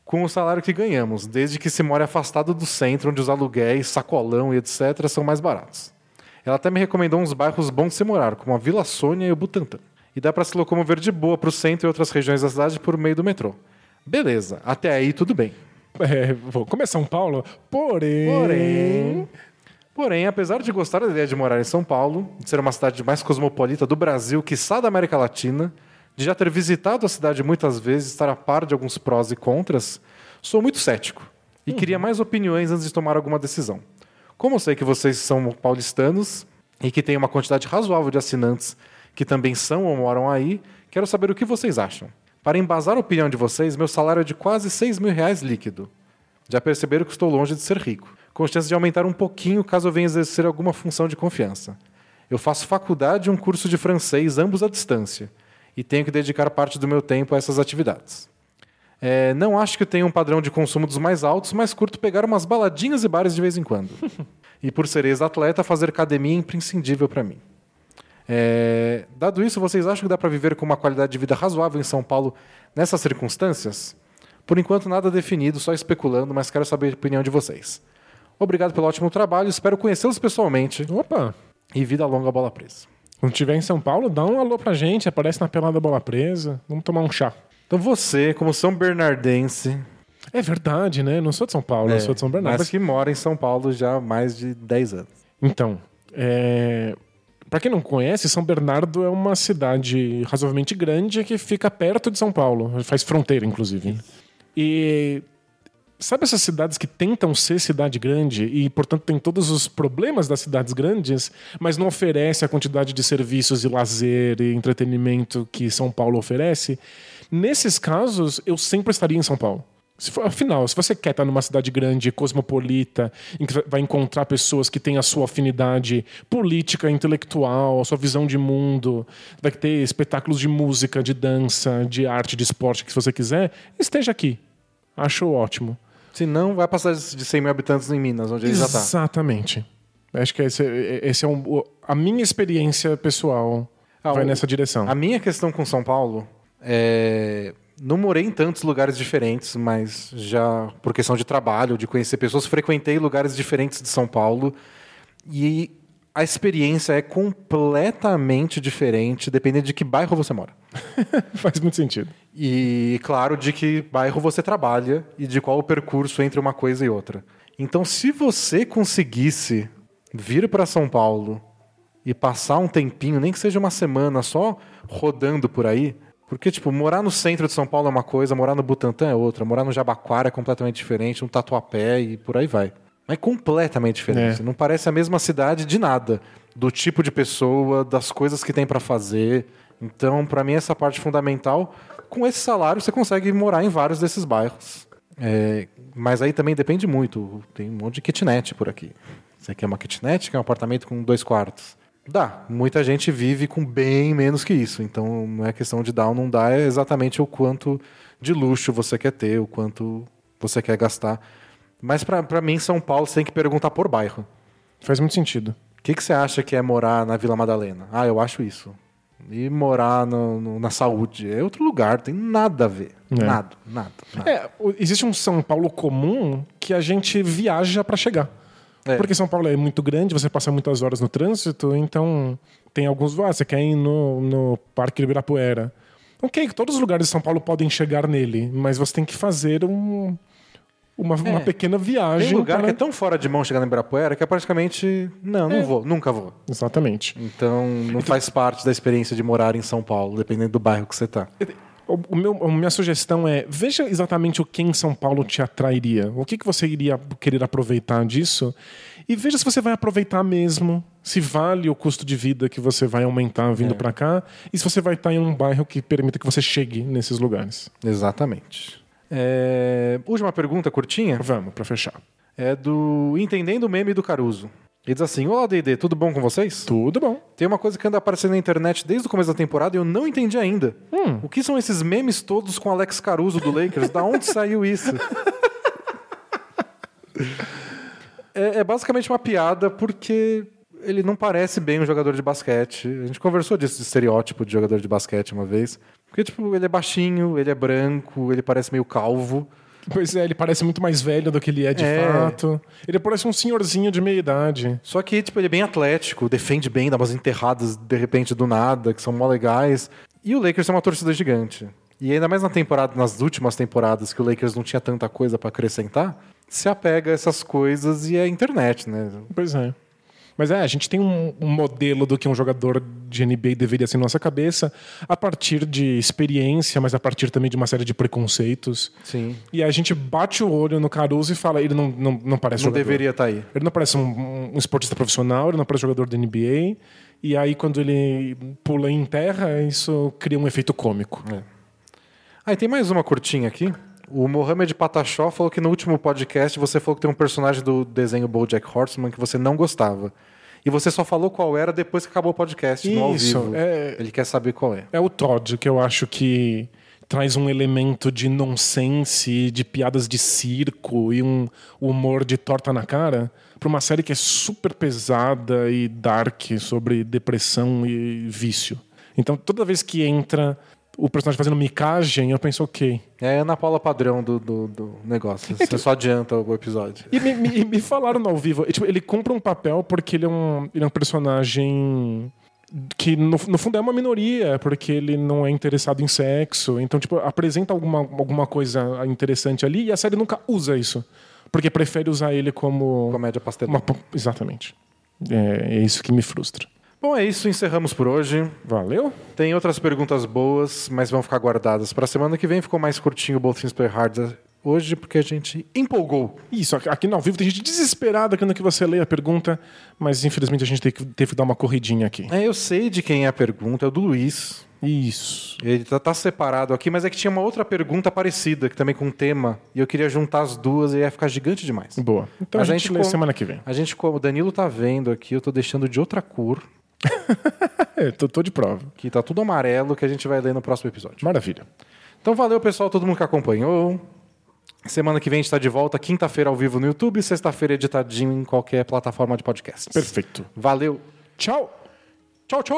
Com o salário que ganhamos, desde que se more afastado do centro, onde os aluguéis, sacolão e etc. são mais baratos. Ela até me recomendou uns bairros bons de se morar, como a Vila Sônia e o Butantã. E dá para se locomover de boa para o centro e outras regiões da cidade por meio do metrô. Beleza, até aí tudo bem. É, vou começar São Paulo, porém. Porém, porém, apesar de gostar da ideia de morar em São Paulo, de ser uma cidade mais cosmopolita do Brasil, quiçá da América Latina, de já ter visitado a cidade muitas vezes, estar a par de alguns prós e contras, sou muito cético e queria mais opiniões antes de tomar alguma decisão. Como eu sei que vocês são paulistanos e que tem uma quantidade razoável de assinantes que também são ou moram aí, quero saber o que vocês acham. Para embasar a opinião de vocês, meu salário é de quase 6 mil reais líquido. Já perceberam que estou longe de ser rico, com chance de aumentar um pouquinho caso eu venha exercer alguma função de confiança. Eu faço faculdade e um curso de francês, ambos à distância, e tenho que dedicar parte do meu tempo a essas atividades. É, não acho que tenha um padrão de consumo dos mais altos, mas curto pegar umas baladinhas e bares de vez em quando. e por ser ex-atleta, fazer academia é imprescindível para mim. É, dado isso, vocês acham que dá para viver com uma qualidade de vida razoável em São Paulo nessas circunstâncias? Por enquanto, nada definido, só especulando, mas quero saber a opinião de vocês. Obrigado pelo ótimo trabalho, espero conhecê-los pessoalmente Opa! e vida longa bola presa. Quando estiver em São Paulo, dá um alô pra gente, aparece na pelada bola presa. Vamos tomar um chá. Então você, como São Bernardense, É verdade, né? Eu não sou de São Paulo, eu sou de São Bernardo. É, mas que mora em São Paulo já há mais de 10 anos. Então, é... para quem não conhece, São Bernardo é uma cidade razoavelmente grande que fica perto de São Paulo, faz fronteira, inclusive. E sabe essas cidades que tentam ser cidade grande e, portanto, tem todos os problemas das cidades grandes, mas não oferece a quantidade de serviços de lazer e entretenimento que São Paulo oferece? Nesses casos, eu sempre estaria em São Paulo. Se for- afinal, se você quer estar numa cidade grande, cosmopolita, em que vai encontrar pessoas que têm a sua afinidade política, intelectual, a sua visão de mundo, vai ter espetáculos de música, de dança, de arte, de esporte, que se você quiser, esteja aqui. Acho ótimo. Se não, vai passar de 100 mil habitantes em Minas, onde ele já está. Exatamente. Acho que esse, esse é um, a minha experiência pessoal Ah, vai o- nessa direção. A minha questão com São Paulo é. Não morei em tantos lugares diferentes, mas já por questão de trabalho, de conhecer pessoas, frequentei lugares diferentes de São Paulo e a experiência é completamente diferente, dependendo de que bairro você mora. Faz muito sentido. E claro, de que bairro você trabalha e de qual o percurso entre uma coisa e outra. Então, se você conseguisse vir para São Paulo e passar um tempinho, nem que seja uma semana só rodando por aí, porque tipo, morar no centro de São Paulo é uma coisa, morar no Butantã é outra, morar no Jabaquara é completamente diferente, no Tatuapé e por aí vai. Mas é completamente diferente. É. Não parece a mesma cidade de nada, do tipo de pessoa, das coisas que tem para fazer. Então, para mim essa parte fundamental. Com esse salário você consegue morar em vários desses bairros. É, mas aí também depende muito. Tem um monte de kitnet por aqui. Você quer uma kitnet, quer um apartamento com dois quartos. Dá. Muita gente vive com bem menos que isso. Então não é questão de dar ou não dar, é exatamente o quanto de luxo você quer ter, o quanto você quer gastar. Mas pra mim, São Paulo, você tem que perguntar por bairro. Faz muito sentido. O que, que você acha que é morar na Vila Madalena? Ah, eu acho isso. E morar no- no- na saúde. É outro lugar, tem nada a ver. É. Nada, nada. nada. É, existe um São Paulo comum que a gente viaja pra chegar. É. Porque São Paulo é muito grande, você passa muitas horas no trânsito, então tem alguns. Ah, você quer ir no, no Parque Ibirapuera. Ok, todos os lugares de São Paulo podem chegar nele, mas você tem que fazer um, uma, uma pequena viagem. Tem lugar para- que é tão fora de mão chegar no Ibirapuera que é praticamente. Não, não vou, nunca vou. Exatamente. Então não faz parte da experiência de morar em São Paulo, dependendo do bairro que você tá. O, meu, a minha sugestão é veja exatamente o que em São Paulo te atrairia. O que, que você iria querer aproveitar disso e veja se você vai aproveitar mesmo, se vale o custo de vida que você vai aumentar vindo pra cá e se você vai estar em um bairro que permita que você chegue nesses lugares. Exatamente. É, Última pergunta curtinha Vamos, pra fechar. é do Entendendo o Meme do Caruso. Ele diz assim: Olá, DD, tudo bom com vocês? Tudo bom. Tem uma coisa que anda aparecendo na internet desde o começo da temporada e eu não entendi ainda. O que são esses memes todos com Alex Caruso do Lakers? da onde saiu isso? é, é basicamente uma piada porque ele não parece bem um jogador de basquete. A gente conversou disso, de estereótipo de jogador de basquete uma vez. Porque, tipo, ele é baixinho, ele é branco, ele parece meio calvo. Pois é, ele parece muito mais velho do que ele é de É. fato. Ele parece um senhorzinho de meia idade. Só que, tipo, ele é bem atlético, defende bem, dá umas enterradas de repente do nada, que são mó legais. E o Lakers é uma torcida gigante. E ainda mais na temporada, nas últimas temporadas, que o Lakers não tinha tanta coisa pra acrescentar, se apega a essas coisas e a internet, né? Pois é. Mas é, a gente tem um, um modelo do que um jogador de NBA deveria ser na nossa cabeça, a partir de experiência, mas a partir também de uma série de preconceitos. Sim. E a gente bate o olho no Caruso e fala: ele não, não, não parece Não jogador. deveria estar aí. Ele não parece um, um esportista profissional, ele não parece jogador da NBA. E aí, quando ele pula em terra, isso cria um efeito cômico. Ah, e tem mais uma curtinha aqui. O Mohamed Patachó falou que no último podcast você falou que tem um personagem do desenho BoJack Horseman que você não gostava. E você só falou qual era depois que acabou o podcast, no ao Isso, vivo. é- Ele quer saber qual é. É o Todd, que eu acho que traz um elemento de nonsense, de piadas de circo e um humor de torta na cara pra uma série que é super pesada e dark sobre depressão e vício. Então, toda vez que entra o personagem fazendo micagem, eu penso, ok. É a Ana Paula padrão do, do, do negócio. Você só adianta o episódio. E me, me- me falaram no ao vivo, tipo, ele cumpre um papel porque ele é um, ele é um personagem que no, no fundo é uma minoria, porque ele não é interessado em sexo. Então, tipo, apresenta alguma, alguma coisa interessante ali e a série nunca usa isso. Porque prefere usar ele como. Comédia pastelão. uma- exatamente. É, é isso que me frustra. Bom, é isso. Encerramos por hoje. Valeu? Tem outras perguntas boas, mas vão ficar guardadas para semana que vem. Ficou mais curtinho o Both Things Play Hard hoje porque a gente empolgou. Isso, aqui- no ao vivo tem gente desesperada querendo que você leia a pergunta, mas infelizmente a gente teve que, teve que dar uma corridinha aqui. É, eu sei de quem é a pergunta, é o do Luiz. Isso. Ele tá, tá separado aqui, mas é que tinha uma outra pergunta parecida, que também com um tema, e eu queria juntar as duas e ia ficar gigante demais. Boa. Então Mas a a gente, gente lê com- semana que vem. A gente, como o Danilo tá vendo aqui, eu tô deixando de outra cor, tô, tô de prova. Que tá tudo amarelo que a gente vai ler no próximo episódio. Maravilha. Então valeu, pessoal, todo mundo que acompanhou. Semana que vem a gente está de volta, quinta-feira ao vivo no YouTube, sexta-feira editadinho em qualquer plataforma de podcast. Perfeito. Valeu. Tchau. Tchau, tchau.